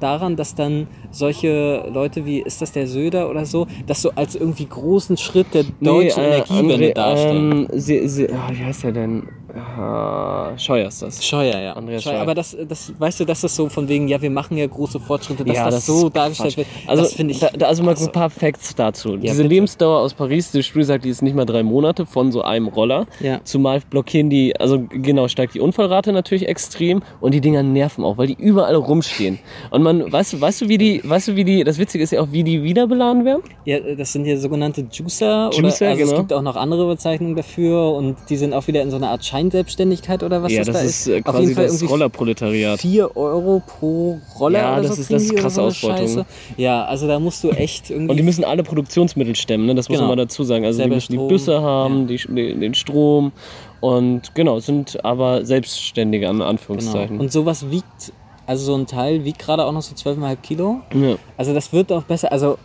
daran, dass dann solche Leute wie, ist das der Söder oder so, das so als irgendwie großen Schritt der deutschen Nee, äh, Energiewende André, darstellen. Ähm, sie, sie, ah, wie heißt der denn? Ah, Scheuer ist das. Scheuer, ja. Andreas Scheuer. Scheuer. Aber das, das, weißt du, dass das so von wegen, ja, wir machen ja große Fortschritte, dass Ja, das, das so dargestellt Quatsch. wird. Also, das finde ich. da, da, also mal also- ein paar Facts dazu. Diese bitte. Lebensdauer aus Paris, die Studie sagt, die ist nicht mal drei Monate von so einem Roller. Ja. Zumal blockieren die, also genau, steigt die Unfallrate natürlich extrem und die Dinger nerven auch, weil die überall rumstehen. Und man, weißt du, weißt du, wie die, weißt du, wie die, das Witzige ist ja auch, wie die wieder beladen werden? Ja, das sind ja sogenannte Juicer. Juicer, oder, also genau. Es gibt auch noch andere Bezeichnungen dafür und die sind auch wieder in so einer Art Scheinselbstständigkeit oder was ja, das, das da ist äh, Auf quasi jeden Fall das Rollerproletariat. 4 Euro pro Roller Ja, oder das so ist- das ist die krasse so Ausbeutung. Ja, also da musst du echt irgendwie... Und die müssen alle Produktionsmittel stemmen, ne? das muss Genau. man mal dazu sagen. Also die Selber müssen die Strom, Büsse haben, die, den Strom und genau, sind aber Selbstständige an genau. Anführungszeichen. Und sowas wiegt, also so ein Teil wiegt gerade auch noch so 12,5 Kilo. ja. Also das wird auch besser. Also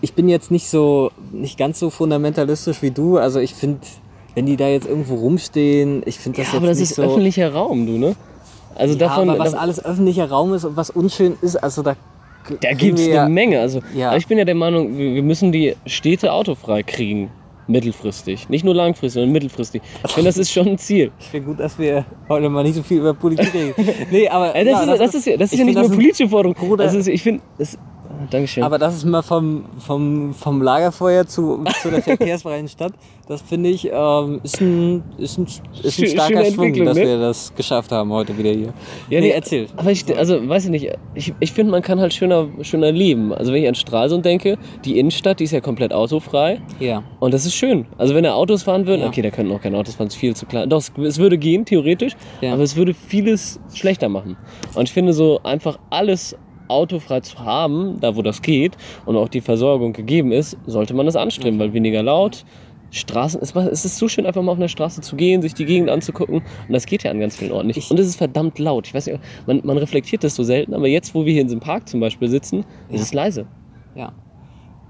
ich bin jetzt nicht so, nicht ganz so fundamentalistisch wie du. Also ich finde, wenn die da jetzt irgendwo rumstehen, ich finde das ja, jetzt aber das nicht ist so... öffentlicher Raum, du, ne? Also ja, davon, aber was da, alles öffentlicher Raum ist und was unschön ist, also da... da kriegen gibt es ja- eine Menge. Also, Ja. ich bin ja der Meinung, wir müssen die Städte autofrei kriegen. Mittelfristig. Nicht nur langfristig, sondern mittelfristig. Ich finde, das ist schon ein Ziel. Ich finde gut, dass wir heute mal nicht so viel über Politik reden. nee, aber Äh, das, ja, ist, das, ist, ja, das ist ich ja nicht nur das politische Forderung. Das ist, ich finde, das- Dankeschön. Aber das ist mal vom, vom, vom Lagerfeuer zu, zu der verkehrsfreien Stadt, das finde ich, ähm, ist ein, ist ein, ist ein starker Schwung, dass ne? wir das geschafft haben heute wieder hier. Ja, nee, nee, erzähl. Aber ich, also, weiß ich nicht, ich, ich finde, man kann halt schöner, schöner leben. Also, wenn ich an Stralsund denke, die Innenstadt, die ist ja komplett autofrei. Ja. Und das ist schön. Also, wenn da Autos fahren würden, Ja. okay, da könnten auch keine Autos fahren, ist viel zu klein. Doch, es, es würde gehen, theoretisch, Ja. aber es würde vieles schlechter machen. Und ich finde, so einfach alles autofrei zu haben, da wo das geht und auch die Versorgung gegeben ist, sollte man das anstreben, weil weniger laut. Straßen, es, ist so schön, einfach mal auf einer Straße zu gehen, sich die Gegend anzugucken. Und das geht ja an ganz vielen Orten nicht. Ich- und es ist verdammt laut. Ich weiß nicht, man, man reflektiert das so selten, aber jetzt, wo wir hier in diesem Park zum Beispiel sitzen, ist es leise. Ja.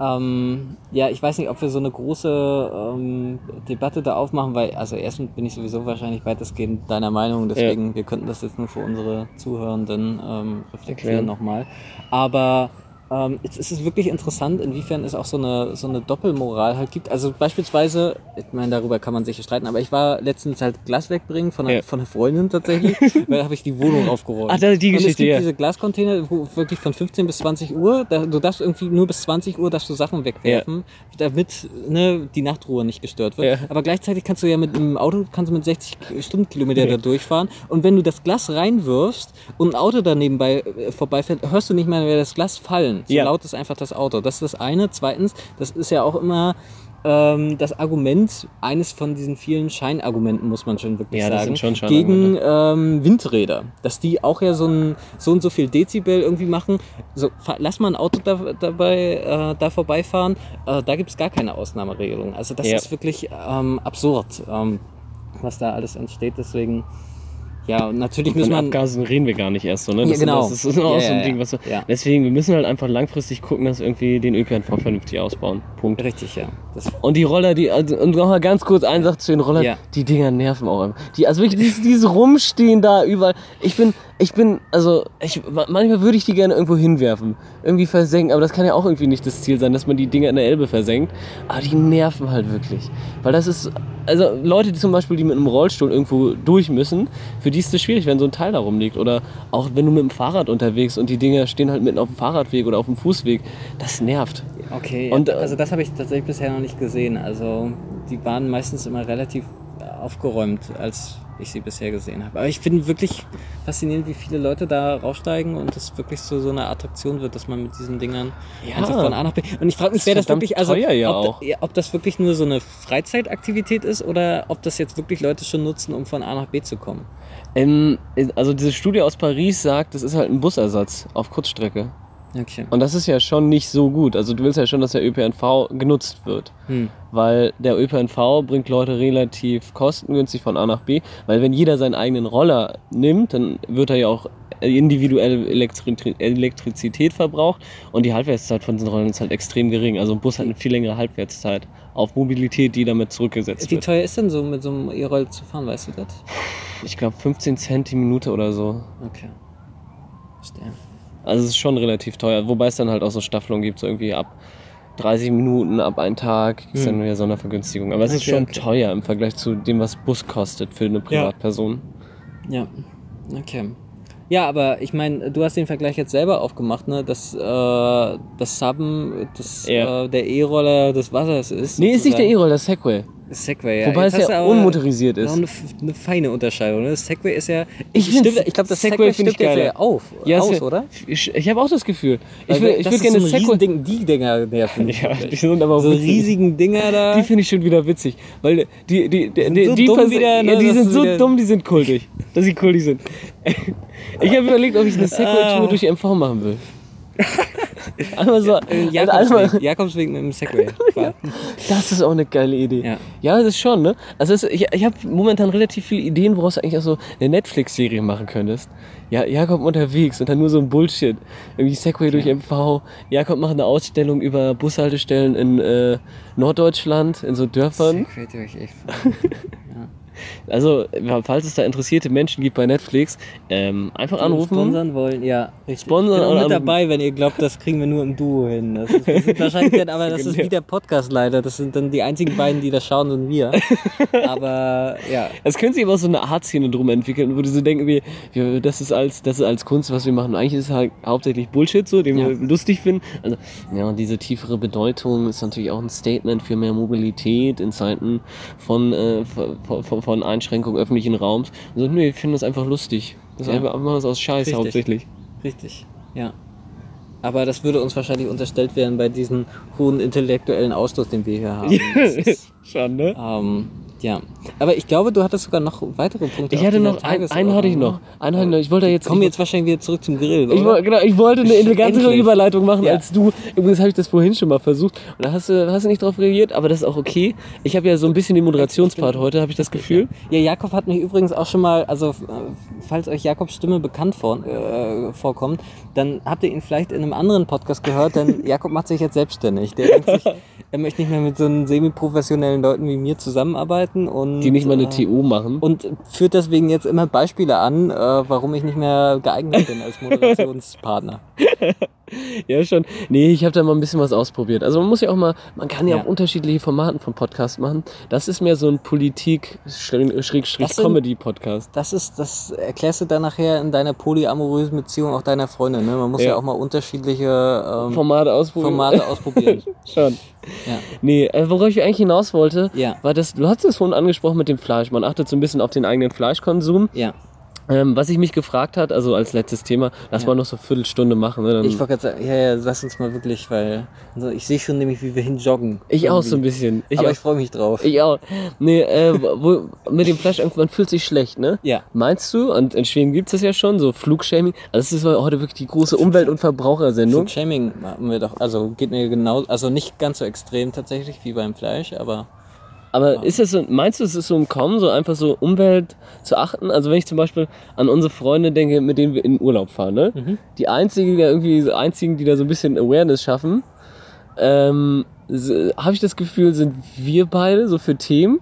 Ähm, ja, ich weiß nicht, ob wir so eine große ähm, Debatte da aufmachen, weil, also erstens bin ich sowieso wahrscheinlich weitestgehend deiner Meinung, deswegen, wir könnten das jetzt nur für unsere Zuhörenden ähm, reflektieren Erklären. nochmal. Aber ähm, jetzt ist es wirklich interessant, inwiefern es auch so eine, so eine Doppelmoral halt gibt. Also beispielsweise, ich meine, darüber kann man sich streiten, aber ich war letztens halt Glas wegbringen von einer, Ja. von einer Freundin tatsächlich, weil da habe ich die Wohnung aufgeräumt. Ach, das ist die Und es Geschichte, gibt ja. diese Glascontainer, wo wirklich von 15 bis 20 Uhr, da, du darfst irgendwie nur bis 20 Uhr darfst du Sachen wegwerfen, damit ne, die Nachtruhe nicht gestört wird. Ja. Aber gleichzeitig kannst du ja mit dem Auto kannst du mit 60 Stundenkilometer da durchfahren und wenn du das Glas reinwirfst und ein Auto da nebenbei äh, vorbeifährt, hörst du nicht mehr, wer das Glas fallen. So Ja. laut ist einfach das Auto. Das ist das eine. Zweitens, das ist ja auch immer ähm, das Argument, eines von diesen vielen Scheinargumenten, muss man schon wirklich Ja, sagen, schon gegen ähm, Windräder. Dass die auch ja so, ein, so und so viel Dezibel irgendwie machen. So, lass mal ein Auto da, dabei äh, da vorbeifahren. Äh, da gibt es gar keine Ausnahmeregelung. Also das Ja. ist wirklich ähm, absurd, ähm, was da alles entsteht. Deswegen, ja, und natürlich müssen wir... Abgasen reden wir gar nicht erst so, ne? Ja, Das, genau. das ist auch Ja, so ein ja, Ding, was wir, ja. Deswegen, wir müssen halt einfach langfristig gucken, dass wir irgendwie den ÖPNV vernünftig ausbauen. Punkt. Richtig, ja. Das, Und die Roller, die, also, und noch mal ganz kurz ein Satz zu den Rollern, Ja. die Dinger nerven auch immer. Die, also wirklich, dieses, dieses Rumstehen da überall. Ich bin, ich bin, also, ich, manchmal würde ich die gerne irgendwo hinwerfen. Irgendwie versenken, aber das kann ja auch irgendwie nicht das Ziel sein, dass man die Dinger in der Elbe versenkt. Aber die nerven halt wirklich. Weil das ist, also Leute, die zum Beispiel, die mit einem Rollstuhl irgendwo durch müssen, für die ist das schwierig, wenn so ein Teil da rumliegt. Oder auch wenn du mit dem Fahrrad unterwegs und die Dinger stehen halt mitten auf dem Fahrradweg oder auf dem Fußweg. Das nervt. Okay, Und, äh, also das habe ich tatsächlich bisher noch nicht gesehen. Also die waren meistens immer relativ aufgeräumt, als ich sie bisher gesehen habe. Aber ich finde wirklich faszinierend, wie viele Leute da raussteigen und das wirklich so, so eine Attraktion wird, dass man mit diesen Dingern Ja. einfach von A nach B. Und ich frage mich, wer das wirklich, also ja ob, ob das wirklich nur so eine Freizeitaktivität ist oder ob das jetzt wirklich Leute schon nutzen, um von A nach B zu kommen. Ähm, also diese Studie aus Paris sagt, das ist halt ein Busersatz auf Kurzstrecke. Okay. Und das ist ja schon nicht so gut. Also du willst ja schon, dass der ÖPNV genutzt wird. Hm. Weil der ÖPNV bringt Leute relativ kostengünstig von A nach B. Weil wenn jeder seinen eigenen Roller nimmt, dann wird er ja auch individuell Elektri Elektrizität verbraucht. Und die Halbwertszeit von diesen Rollern ist halt extrem gering. Also ein Bus hat eine viel längere Halbwertszeit auf Mobilität, die damit zurückgesetzt Wie wird. teuer ist denn so mit so einem E-Roll zu fahren, weißt du das? Ich glaube 15 Cent die Minute oder so. Okay. Verstehe. Also es ist schon relativ teuer, wobei es dann halt auch so Staffelungen gibt, so irgendwie ab 30 Minuten, ab einen Tag ist dann wieder Sondervergünstigung. Aber es ist schon okay. teuer im Vergleich zu dem, was Bus kostet für eine Privatperson. Ja, okay. Ja, aber ich meine, du hast den Vergleich jetzt selber aufgemacht, ne? Dass äh, das Subben das, Ja. äh, der E-Roller des Wassers ist. Nee, ist nicht der sozusagen. E-Roller, das Segway. Segway, ja. Wobei Jetzt es ja unmotorisiert noch ist. Eine, eine feine Unterscheidung. Ne? Das Segway ist ja. Ich ich glaube, das Segway ich stimmt ja geiler. sehr auf, Ja, aus, oder? Ich, ich habe auch das Gefühl. Ich, will, ich würde gerne so Segway. Riesending, die Dinger nerven. Ja, die sind aber so riesigen Dinger da. Die finde ich schon wieder witzig. Weil die, die, die, sind die, so die dumm wieder, ne, ja, die sind so wieder- dumm, die sind kultig. Dass sie kultig sind. Ich habe überlegt, ob ich eine Segway-Tour Ah. durch MV machen will. Einmal so. Äh, also einmal, Jakobsweg, Jakobsweg mit dem Segway. fahren. das ist auch eine geile Idee. Ja. Ja, das ist schon, ne? Also es, ich, ich habe momentan relativ viele Ideen, woraus du eigentlich auch so eine Netflix-Serie machen könntest. Ja, Jakob unterwegs und dann nur so ein Bullshit. Irgendwie Segway durch MV. Jakob macht eine Ausstellung über Bushaltestellen in äh, Norddeutschland, in so Dörfern. Segway durch fahren. Also, falls es da interessierte Menschen gibt bei Netflix, ähm, einfach anrufen. Sponsern wollen, ja. Richtig. Sponsern ich bin auch mit dabei, wenn ihr glaubt, das kriegen wir nur im Duo hin. Das, ist, das sind wahrscheinlich dann, aber das ist wie der Podcast leider. Das sind dann die einzigen beiden, die das schauen, sind wir. Aber ja. Es könnte sich aber so eine Art-Szene drum entwickeln, wo die so denken, wir, wir, das, ist als, das ist als Kunst, was wir machen. Eigentlich ist es halt hauptsächlich Bullshit, so, den Ja. wir lustig finden. Also, ja, und diese tiefere Bedeutung ist natürlich auch ein Statement für mehr Mobilität in Zeiten von, äh, von, von, von Einschränkung öffentlichen Raums. Und nee, wir finden das einfach lustig. Das ist Ja. einfach, machen das aus Scheiß Richtig. hauptsächlich. Richtig, ja. Aber das würde uns wahrscheinlich unterstellt werden bei diesem hohen intellektuellen Ausstoß, den wir hier haben. Schon, ne? ähm, ja. Aber ich glaube, du hattest sogar noch weitere Punkte. Ich hatte noch, ein, Tagesordnung, einen hatte ich noch. Einen hatte ich noch. Ich wollte jetzt, Kommen jetzt wahrscheinlich wieder zurück zum Grill, Ich, oder? woll- genau, ich wollte eine elegantere. Überleitung machen Ja. als du. Übrigens habe ich das vorhin schon mal versucht und da hast du, hast du nicht drauf reagiert, aber das ist auch okay. Ich habe ja so ein bisschen den Moderationspart heute, habe ich das Gefühl. Ja, Jakob hat mich übrigens auch schon mal, also falls euch Jakobs Stimme bekannt vor, äh, vorkommt, dann habt ihr ihn vielleicht in einem anderen Podcast gehört, denn Jakob macht sich jetzt selbstständig. Der denkt sich, er möchte nicht mehr mit so einen semi-professionellen Leuten wie mir zusammenarbeiten und Die nicht mal eine äh, TO machen. und führt deswegen jetzt immer Beispiele an, äh, warum ich nicht mehr geeignet bin als Moderationspartner. Ja, schon. Nee, ich habe da mal ein bisschen was ausprobiert. Also man muss ja auch mal, man kann ja, Ja. auch unterschiedliche Formaten vom Podcast machen. Das ist mehr so ein Politik-Comedy-Podcast. Das ist, das erklärst du dann nachher in deiner polyamorösen Beziehung auch deiner Freundin. Ne? Man muss ja, Ja. auch mal unterschiedliche ähm, Formate ausprobieren. Formate ausprobieren. schon. Ja. Nee, äh, worauf ich eigentlich hinaus wollte, Ja. war das, du hast es vorhin angesprochen mit dem Fleisch. Man achtet so ein bisschen auf den eigenen Fleischkonsum. Ja. Ähm, was ich mich gefragt hat, also als letztes Thema, lass Ja. mal noch so eine Viertelstunde machen. Ne? Ich wollte gerade sagen, ja, ja, lass uns mal wirklich, weil also ich sehe schon nämlich, wie wir hinjoggen. ich auch so ein Irgendwie. bisschen. Ich Aber auch. ich freue mich drauf. Ich auch. Nee, äh, wo, mit dem Fleisch, man fühlt sich schlecht, ne? ja. Meinst du, und in Schweden gibt es ja schon, so Flugshaming, also das ist heute wirklich die große Umwelt- und Verbrauchersendung. Flugshaming machen wir doch, also geht mir genau, also nicht ganz so extrem tatsächlich wie beim Fleisch, aber Aber ist es so, meinst du, es ist so im Kommen, so einfach so Umwelt zu achten? Also wenn ich zum Beispiel an unsere Freunde denke, mit denen wir in Urlaub fahren, ne? Mhm. Die einzigen, die da irgendwie, so einzigen, die da so ein bisschen Awareness schaffen, ähm, habe ich das Gefühl, sind wir beide so für Themen.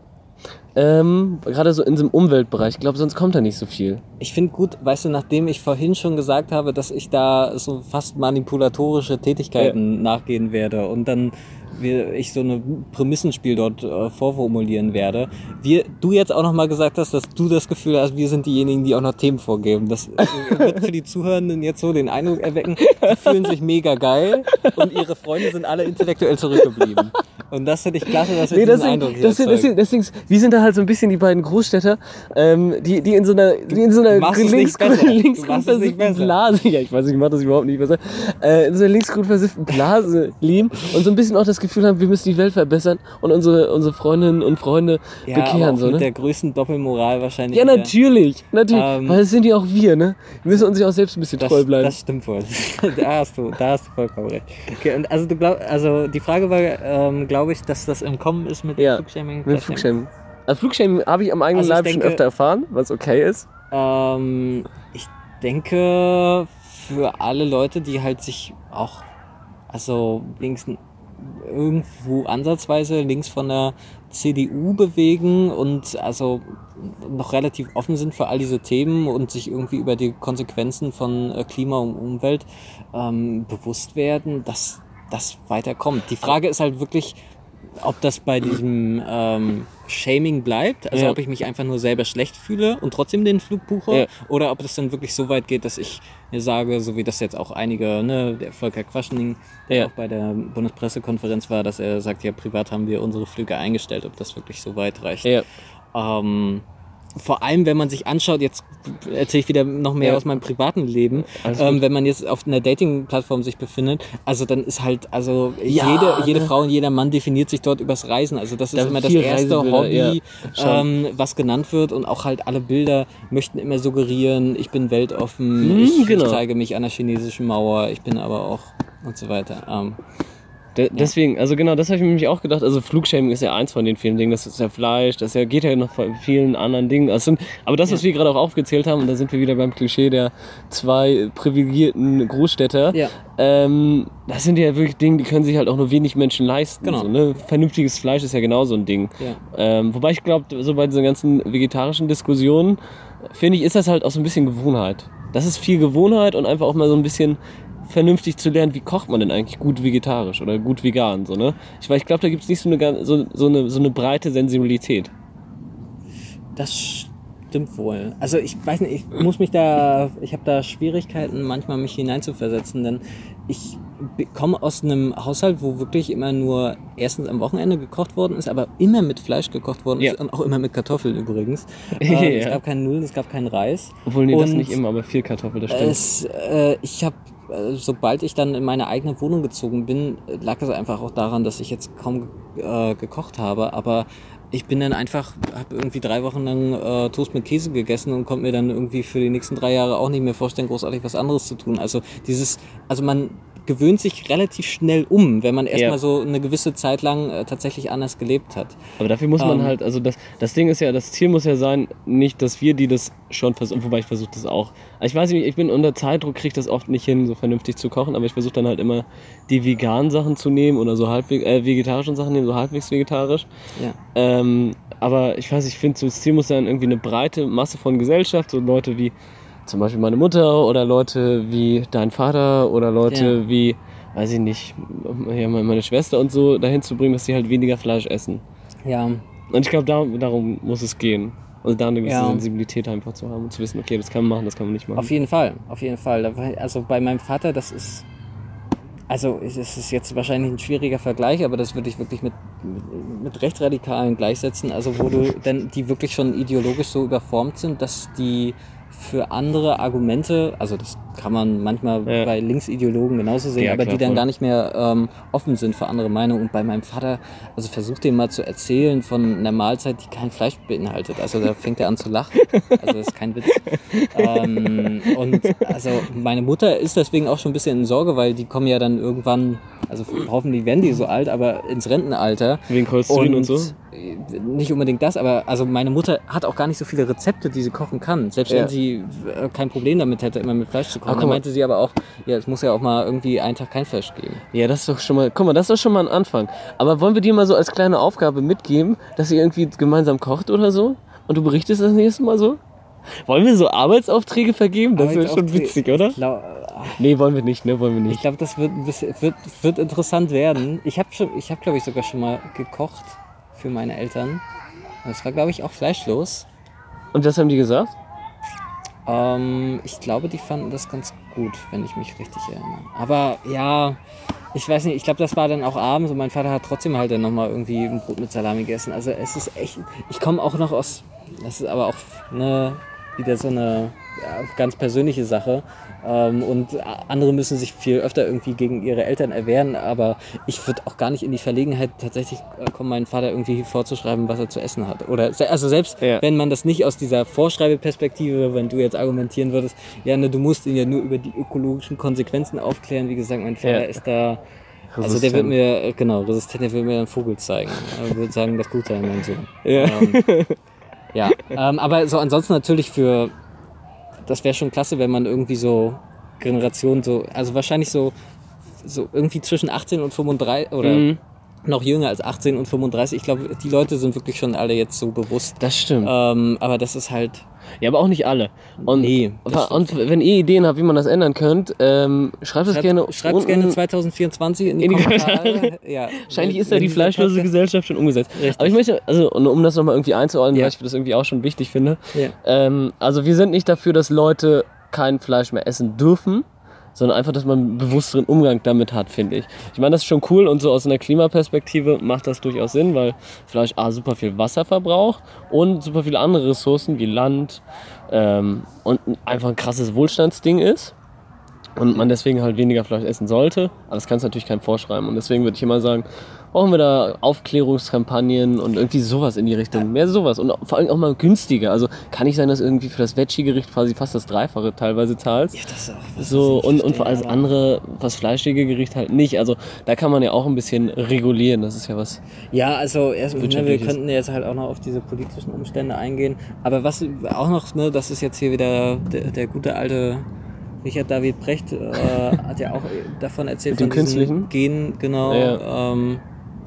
Ähm, gerade so in diesem Umweltbereich. Ich glaube, sonst kommt da nicht so viel. ich finde gut, weißt du, nachdem ich vorhin schon gesagt habe, dass ich da so fast manipulatorische Tätigkeiten nachgehen werde und dann wir, ich so eine Prämissenspiel dort äh, vorformulieren werde, wir, du jetzt auch nochmal gesagt hast, dass du das Gefühl hast, wir sind diejenigen, die auch noch Themen vorgeben. Das äh, wird für die Zuhörenden jetzt so den Eindruck erwecken, die fühlen sich mega geil und ihre Freunde sind alle intellektuell zurückgeblieben. Und das finde ich klasse, dass wir Nee, diesen deswegen, Eindruck hier deswegen, deswegen, deswegen, wir sind da halt so ein bisschen die beiden Großstädter, ähm, die, die in so einer, die in so einer du machst es nicht besser. Du linksgrün machst es nicht versifften besser. Blase, ja, ich weiß, ich mache das überhaupt nicht besser, äh, in so einer linksgrün versifften Blase leben und so ein bisschen auch das Gefühl haben, wir müssen die Welt verbessern und unsere, unsere Freundinnen und Freunde Ja, aber bekehren, auch so, mit ne? der größten Doppelmoral wahrscheinlich. Ja, wieder. natürlich, natürlich, Ähm, weil das sind ja auch wir, ne? Wir müssen uns ja auch selbst ein bisschen Das, treu bleiben. das stimmt wohl. da hast du, da hast du vollkommen recht. Okay, und also du glaub, also die Frage war, ähm, glaube ich, dass das im Kommen ist mit Ja, Flugshaming. Mit Flugshaming. Also Flugshaming habe ich am eigenen Also Leib schon öfter erfahren, was okay ist. Ähm, ich denke, für alle Leute, die halt sich auch, also wenigstens irgendwo ansatzweise links von der CDU bewegen und also noch relativ offen sind für all diese Themen und sich irgendwie über die Konsequenzen von äh, Klima und Umwelt ähm, bewusst werden, dass das weiterkommt. Die Frage ist halt wirklich, ob das bei diesem ähm, Shaming bleibt, also Ja. ob ich mich einfach nur selber schlecht fühle und trotzdem den Flug buche, Ja. oder ob das dann wirklich so weit geht, dass ich mir sage, so wie das jetzt auch einige, ne, der Volker Quaschening, der Ja. auch bei der Bundespressekonferenz war, dass er sagt, ja, privat haben wir unsere Flüge eingestellt, ob das wirklich so weit reicht. Ja. Ähm, vor allem, wenn man sich anschaut, jetzt erzähle ich wieder noch mehr Ja. aus meinem privaten Leben, ähm, wenn man jetzt auf einer Dating-Plattform sich befindet, also dann ist halt, also Ja, jede, jede ne? Frau und jeder Mann definiert sich dort übers Reisen. Also das ist Da immer das erste Hobby, ja, ähm, was genannt wird und auch halt alle Bilder möchten immer suggerieren, ich bin weltoffen, Mhm, ich, genau. ich zeige mich an der chinesischen Mauer, ich bin aber auch und so weiter. Ähm, De Deswegen, also genau, das habe ich mir nämlich auch gedacht. Also Flugshaming ist ja eins von den vielen Dingen. Das ist ja Fleisch, das ja, geht ja noch von vielen anderen Dingen. Das sind, aber das, was wir gerade auch aufgezählt haben, und da sind wir wieder beim Klischee der zwei privilegierten Großstädter. Ähm, das sind ja wirklich Dinge, die können sich halt auch nur wenig Menschen leisten. Genau. So, ne? Vernünftiges Fleisch ist ja genauso ein Ding. Ähm, wobei ich glaube, so bei diesen ganzen vegetarischen Diskussionen, finde ich, ist das halt auch so ein bisschen Gewohnheit. Das ist viel Gewohnheit und einfach auch mal so ein bisschen vernünftig zu lernen, wie kocht man denn eigentlich gut vegetarisch oder gut vegan. So, ne? Ich, weil ich glaube, da gibt es nicht so eine, so, so, eine, so eine breite Sensibilität. Das stimmt wohl. Also ich weiß nicht, ich muss mich da, ich habe da Schwierigkeiten, manchmal mich hineinzuversetzen, denn ich komme aus einem Haushalt, wo wirklich immer nur erstens am Wochenende gekocht worden ist, aber immer mit Fleisch gekocht worden Ja. ist und auch immer mit Kartoffeln übrigens. Ähm, Ja. Es gab keine Nudeln, es gab keinen Reis. Obwohl, nee, das Und nicht immer, aber viel Kartoffel, das stimmt. Es, äh, ich habe, sobald ich dann in meine eigene Wohnung gezogen bin, äh, lag es einfach auch daran, dass ich jetzt kaum äh, gekocht habe. Aber ich bin dann einfach, habe irgendwie drei Wochen lang äh, Toast mit Käse gegessen und konnte mir dann irgendwie für die nächsten drei Jahre auch nicht mehr vorstellen, großartig was anderes zu tun. Also dieses, also man gewöhnt sich relativ schnell um, wenn man erstmal Ja. so eine gewisse Zeit lang äh, tatsächlich anders gelebt hat. Aber dafür muss man Ähm, halt, also das, das Ding ist ja, das Ziel muss ja sein, nicht, dass wir die das schon versuchen, wobei ich versuche das auch. Ich weiß nicht, ich bin unter Zeitdruck, kriege das oft nicht hin, so vernünftig zu kochen, aber ich versuche dann halt immer die veganen Sachen zu nehmen oder so halbwegs, äh, vegetarischen Sachen nehmen, so halbwegs vegetarisch. Ja. Ähm, aber ich weiß, ich finde, so das Ziel muss sein, irgendwie eine breite Masse von Gesellschaft, so Leute wie zum Beispiel meine Mutter oder Leute wie dein Vater oder Leute Ja. wie, weiß ich nicht, ja, meine Schwester und so, dahin zu bringen, dass sie halt weniger Fleisch essen. Ja, Und ich glaube, da, darum muss es gehen. Also da eine gewisse Ja. Sensibilität einfach zu haben und zu wissen, okay, das kann man machen, das kann man nicht machen. Auf jeden Fall, auf jeden Fall. Also bei meinem Vater, das ist. Also es ist jetzt wahrscheinlich ein schwieriger Vergleich, aber das würde ich wirklich mit, mit, mit Rechtsradikalen gleichsetzen. Also wo du dann die wirklich schon ideologisch so überformt sind, dass die für andere Argumente, also das kann man manchmal Ja. bei Linksideologen genauso sehen, Ja, aber klar, die dann voll. gar nicht mehr ähm, offen sind für andere Meinungen. Und bei meinem Vater, also versucht dem mal zu erzählen von einer Mahlzeit, die kein Fleisch beinhaltet. Also da fängt er an zu lachen. Also das ist kein Witz. ähm, und also meine Mutter ist deswegen auch schon ein bisschen in Sorge, weil die kommen ja dann irgendwann, also hoffentlich werden die so alt, aber ins Rentenalter. Wegen Cholesterin und, so? äh, Nicht unbedingt das, aber also meine Mutter hat auch gar nicht so viele Rezepte, die sie kochen kann. Selbst Ja. wenn sie äh, kein Problem damit hätte, immer mit Fleisch zu kochen. Aber Dann guck mal- meinte sie aber auch, ja, es muss ja auch mal irgendwie einen Tag kein Fleisch geben. Ja, das ist doch schon mal, guck mal, das ist doch schon mal ein Anfang. Aber wollen wir dir mal so als kleine Aufgabe mitgeben, dass ihr irgendwie gemeinsam kocht oder so? Und du berichtest das nächste Mal so? Wollen wir so Arbeitsaufträge vergeben? Das wäre schon witzig, oder? Ich glaube, Nee, wollen wir nicht, ne? Wollen wir ich nicht. glaub, das wird, wird, wird interessant werden. Ich habe, ich hab, glaube ich, sogar schon mal gekocht für meine Eltern. Das war, glaube ich, auch fleischlos. Und was haben die gesagt? Ähm, ich glaube, die fanden das ganz gut, wenn ich mich richtig erinnere. Aber ja, ich weiß nicht, ich glaube, das war dann auch abends und mein Vater hat trotzdem halt dann nochmal irgendwie ein Brot mit Salami gegessen. Also es ist echt, ich komme auch noch aus, das ist aber auch ne, wieder so eine ja, ganz persönliche Sache. Ähm, und andere müssen sich viel öfter irgendwie gegen ihre Eltern erwehren, aber ich würde auch gar nicht in die Verlegenheit tatsächlich äh, kommen, meinen Vater irgendwie vorzuschreiben, was er zu essen hat. Oder also selbst Ja. wenn man das nicht aus dieser Vorschreibeperspektive, wenn du jetzt argumentieren würdest, ja, ne, du musst ihn ja nur über die ökologischen Konsequenzen aufklären. Wie gesagt, mein Vater Ja. ist da. Also der wird Resistent. mir, äh, genau, resistent, der wird mir einen Vogel zeigen. Er wird sagen, das gut sein, mein Sohn. Ja. Ähm, ja, ähm, aber so ansonsten natürlich für, das wäre schon klasse, wenn man irgendwie so Generationen so, also wahrscheinlich so, so irgendwie zwischen 18 und 35 oder Mhm. Noch jünger als 18 und 35. Ich glaube, die Leute sind wirklich schon alle jetzt so bewusst. Das stimmt. Ähm, aber das ist halt, Ja, aber auch nicht alle. Und, Nee, und wenn ihr Ideen habt, wie man das ändern könnt, ähm, schreibt es gerne schreibt unten. gerne 2024 in die, in die Kommentare. ja, Wahrscheinlich ist ja die fleischlose Gesellschaft schon umgesetzt. Richtig. Aber ich möchte, also um das nochmal irgendwie einzuordnen, Ja. weil ich das irgendwie auch schon wichtig finde. Ja. Ähm, also wir sind nicht dafür, dass Leute kein Fleisch mehr essen dürfen, sondern einfach, dass man einen bewussteren Umgang damit hat, finde ich. Ich meine, das ist schon cool und so aus einer Klimaperspektive macht das durchaus Sinn, weil Fleisch A super viel Wasser verbraucht und super viele andere Ressourcen wie Land ähm, und einfach ein krasses Wohlstandsding ist und man deswegen halt weniger Fleisch essen sollte. Aber das kannst du natürlich keinem vorschreiben. Und deswegen würde ich immer sagen, brauchen wir da Aufklärungskampagnen und irgendwie sowas in die Richtung. Mehr sowas und vor allem auch mal günstiger. Also kann nicht sein, dass irgendwie für das Veggie-Gericht quasi fast das Dreifache teilweise zahlst. Ja, das ist auch was, So, und, und für alles andere, was fleischige Gericht halt nicht. Also da kann man ja auch ein bisschen regulieren. Das ist ja was. Ja, also erst, ne, wir könnten jetzt halt auch noch auf diese politischen Umstände eingehen. Aber was auch noch, ne, das ist jetzt hier wieder der, der gute alte Richard David Brecht, äh, hat ja auch davon erzählt, Mit von Künstlichen? Gen, genau. Ja. Ähm,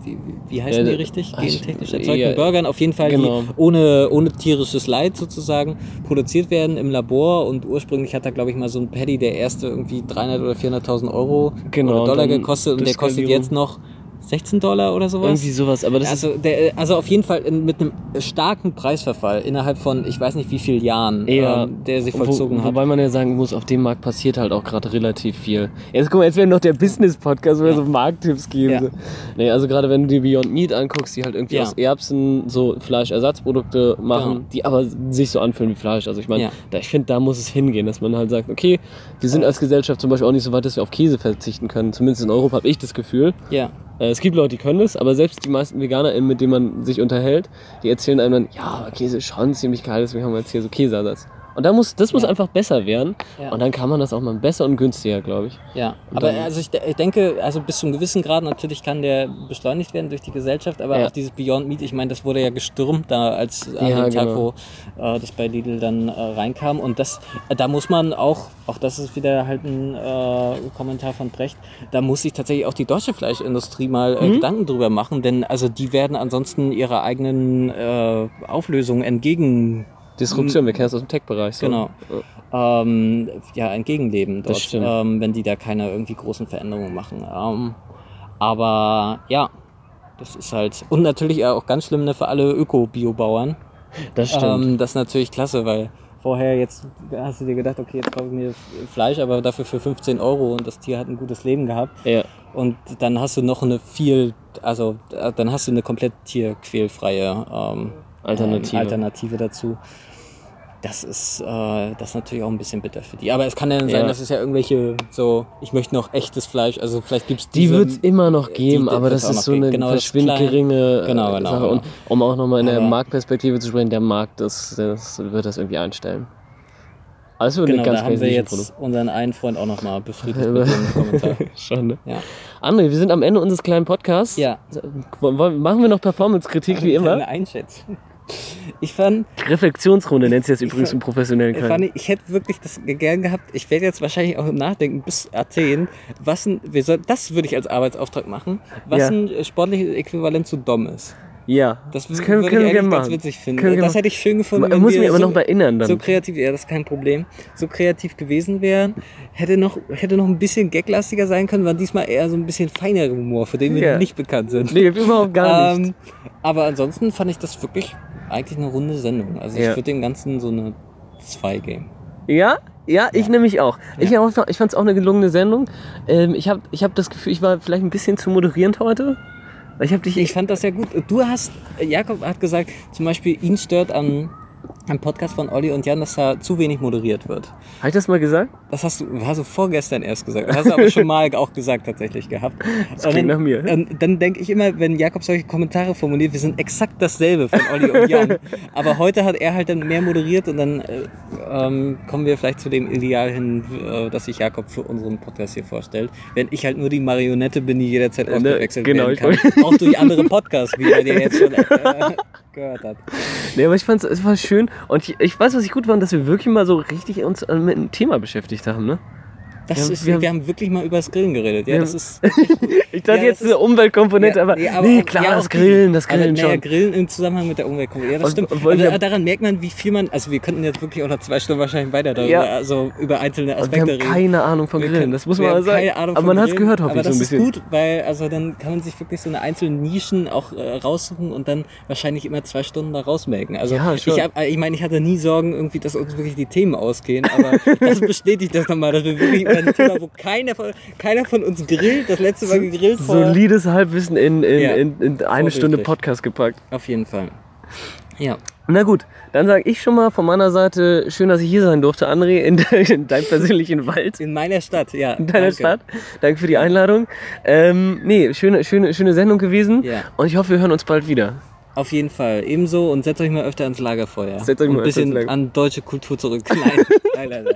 wie, wie- heißen Ja, die richtig? Gentechnisch erzeugten ja, Burgern. Auf jeden Fall, genau. die ohne, ohne tierisches Leid sozusagen produziert werden im Labor. Und ursprünglich hat da, glaube ich, mal so ein Paddy, der erste irgendwie 300 oder 400.000 Euro Genau, oder Dollar gekostet. Und der kostet jetzt noch 16 Dollar oder sowas. Irgendwie sowas. Aber das ist Also, der, also auf jeden Fall in, mit einem starken Preisverfall innerhalb von ich weiß nicht wie vielen Jahren, eher, ähm, der sich vollzogen wo, hat. Wobei man ja sagen muss, auf dem Markt passiert halt auch gerade relativ viel. Jetzt guck mal, jetzt wäre noch der Business-Podcast, wo wir Ja. so Markttipps geben. Ja. Nee, also gerade wenn du dir Beyond Meat anguckst, die halt irgendwie Ja. aus Erbsen so Fleischersatzprodukte machen, Genau. die aber sich so anfühlen wie Fleisch. Also ich meine, Ja. da, ich finde, da muss es hingehen, dass man halt sagt, okay, wir sind als Gesellschaft zum Beispiel auch nicht so weit, dass wir auf Käse verzichten können. Zumindest in Europa habe ich das Gefühl. ja, Äh, Es gibt Leute, die können das, aber selbst die meisten VeganerInnen, mit denen man sich unterhält, die erzählen einem dann, ja, Käse ist schon ziemlich geil, deswegen haben wir jetzt hier so Käseersatz. Und da muss, das muss Ja. einfach besser werden. Ja. Und dann kann man das auch mal besser und günstiger, glaube ich. ja. Und Aber also ich, ich denke, also bis zu einem gewissen Grad natürlich kann der beschleunigt werden durch die Gesellschaft, aber Ja. auch dieses Beyond Meat, ich meine, das wurde ja gestürmt da als an dem Tag, genau. wo äh, das bei Lidl dann äh, reinkam. Und das, äh, da muss man auch, auch das ist wieder halt ein äh, Kommentar von Brecht, da muss sich tatsächlich auch die deutsche Fleischindustrie mal Mhm. äh, Gedanken drüber machen, denn also die werden ansonsten ihrer eigenen äh, Auflösung entgegen Disruption, wir kennen das aus dem Tech-Bereich. So. Genau. ähm, ja, entgegenleben dort, Das stimmt. ähm, wenn die da keine irgendwie großen Veränderungen machen. Ähm, aber ja, das ist halt und natürlich auch ganz schlimm ne, für alle Öko-Biobauern. Das stimmt. Ähm, das ist natürlich klasse, weil vorher jetzt hast du dir gedacht, okay, jetzt kaufe ich mir Fleisch, aber dafür für 15 Euro und das Tier hat ein gutes Leben gehabt. ja. Und dann hast du noch eine viel, also äh, dann hast du eine komplett tierquälfreie ähm, Alternative. ähm, Alternative dazu. Das ist, äh, das ist natürlich auch ein bisschen bitter für die. Aber es kann ja sein, Ja. dass es ja irgendwelche so, ich möchte noch echtes Fleisch, also vielleicht gibt es Die wird es immer noch geben, die aber wird's das ist so eine Genau, verschwindend geringe Genau, genau, Sache. genau. Und um auch nochmal in der Aber- Marktperspektive zu sprechen, der Markt, das, das wird das irgendwie einstellen. Also Genau, eine ganz da haben wir jetzt unseren einen Freund auch nochmal befriedigt mit dem Kommentar. Schon, ne? Ja. André, wir sind am Ende unseres kleinen Podcasts. Ja. Machen wir noch Performance-Kritik wie immer? Eine Einschätzung. Ich fand, Reflexionsrunde nennt sie das übrigens fand- im professionellen ich, Kreis. fand, ich hätte wirklich das gern gehabt. Ich werde jetzt wahrscheinlich auch im Nachdenken bis Athen, was ein, wir soll, das würde ich als Arbeitsauftrag machen, was Ja. ein äh, sportliches Äquivalent zu Dom ist. Ja, Das, das können, würde können wir ich gerne eigentlich ganz machen. witzig finden. Können wir das hätte ich schön gefunden, Man muss wir mich aber so, noch mal erinnern dann. so kreativ, ja, das ist kein Problem, so kreativ gewesen wären, hätte noch, hätte noch ein bisschen gaglastiger sein können, war diesmal eher so ein bisschen feinerer Humor, für den wir Ja. nicht bekannt sind. Nee, überhaupt gar nicht. Ähm, aber ansonsten fand ich das wirklich eigentlich eine runde Sendung. Also Ja. ich würde dem Ganzen so eine 2 geben. Ja, ja, ich nämlich auch. Ich, auch, ich fand es auch eine gelungene Sendung. Ähm, ich habe ich hab das Gefühl, ich war vielleicht ein bisschen zu moderierend heute. Ich habe dich. Ich fand das ja gut. Du hast, Jakob hat gesagt, zum Beispiel ihn stört am, am Podcast von Olli und Jan, dass da zu wenig moderiert wird. Habe ich das mal gesagt? Das hast du, hast du vorgestern erst gesagt. Das hast du aber schon mal auch gesagt tatsächlich gehabt. Das klingt nach mir. Dann, dann denke ich immer, wenn Jakob solche Kommentare formuliert, wir sind exakt dasselbe von Olli und Jan. aber heute hat er halt dann mehr moderiert und dann äh, ähm, kommen wir vielleicht zu dem Ideal hin, äh, das sich Jakob für unseren Podcast hier vorstellt. Wenn ich halt nur die Marionette bin, die jederzeit ne, ausgewechselt genau, werden kann. Auch durch andere Podcasts, wie er dir jetzt schon äh, gehört hat. Nee, aber ich fand es war schön. Und ich, ich weiß, was ich gut fand, dass wir wirklich mal so richtig uns äh, mit einem Thema beschäftigt haben, ne? Das Wir haben- ist, wir wir, haben- wirklich mal über das Grillen geredet. Ja, Wir das ist Ich dachte Ja, jetzt das eine Umweltkomponente, aber, nee, auch- klar, ja, das Grillen, das aber, Grillen naja, schon. Grillen im Zusammenhang mit der Umweltkomponente. Ja, das Und- stimmt. wollen Aber wir- daran merkt man, wie viel man, also wir könnten jetzt wirklich auch noch zwei Stunden wahrscheinlich weiter darüber, Ja. also über einzelne Und wir Aspekte haben reden. keine Ahnung von Wir Grillen, können- das muss wir man sagen. aber man hat es gehört, hoffe aber ich, so ein das bisschen. ist gut, weil also dann kann man sich wirklich so eine einzelne Nischen auch äh, raussuchen und dann wahrscheinlich immer zwei Stunden da rausmelken. Also Ja, schon. ich, hab, ich meine, ich hatte nie Sorgen, irgendwie, dass uns wirklich die Themen ausgehen, aber das bestätigt das nochmal, dass wir wirklich ein Thema, wo keiner von, keiner von uns grillt, das letzte Mal gegrillt vor... Solides Halbwissen in, in, Ja. in, in eine Stunde. Podcast gepackt. Auf jeden Fall. Ja. Na gut, dann sage ich schon mal von meiner Seite, schön, dass ich hier sein durfte, André, in, de, in deinem persönlichen Wald. In meiner Stadt, ja. In deiner danke. Stadt. Danke für die Einladung. Ähm, nee, schöne, schöne, schöne Sendung gewesen. Ja. Und ich hoffe, wir hören uns bald wieder. Auf jeden Fall. Ebenso und setzt euch mal öfter ans Lagerfeuer. Setzt euch und mal ein öfter bisschen an deutsche Kultur zurück. Nein, nein, nein, nein.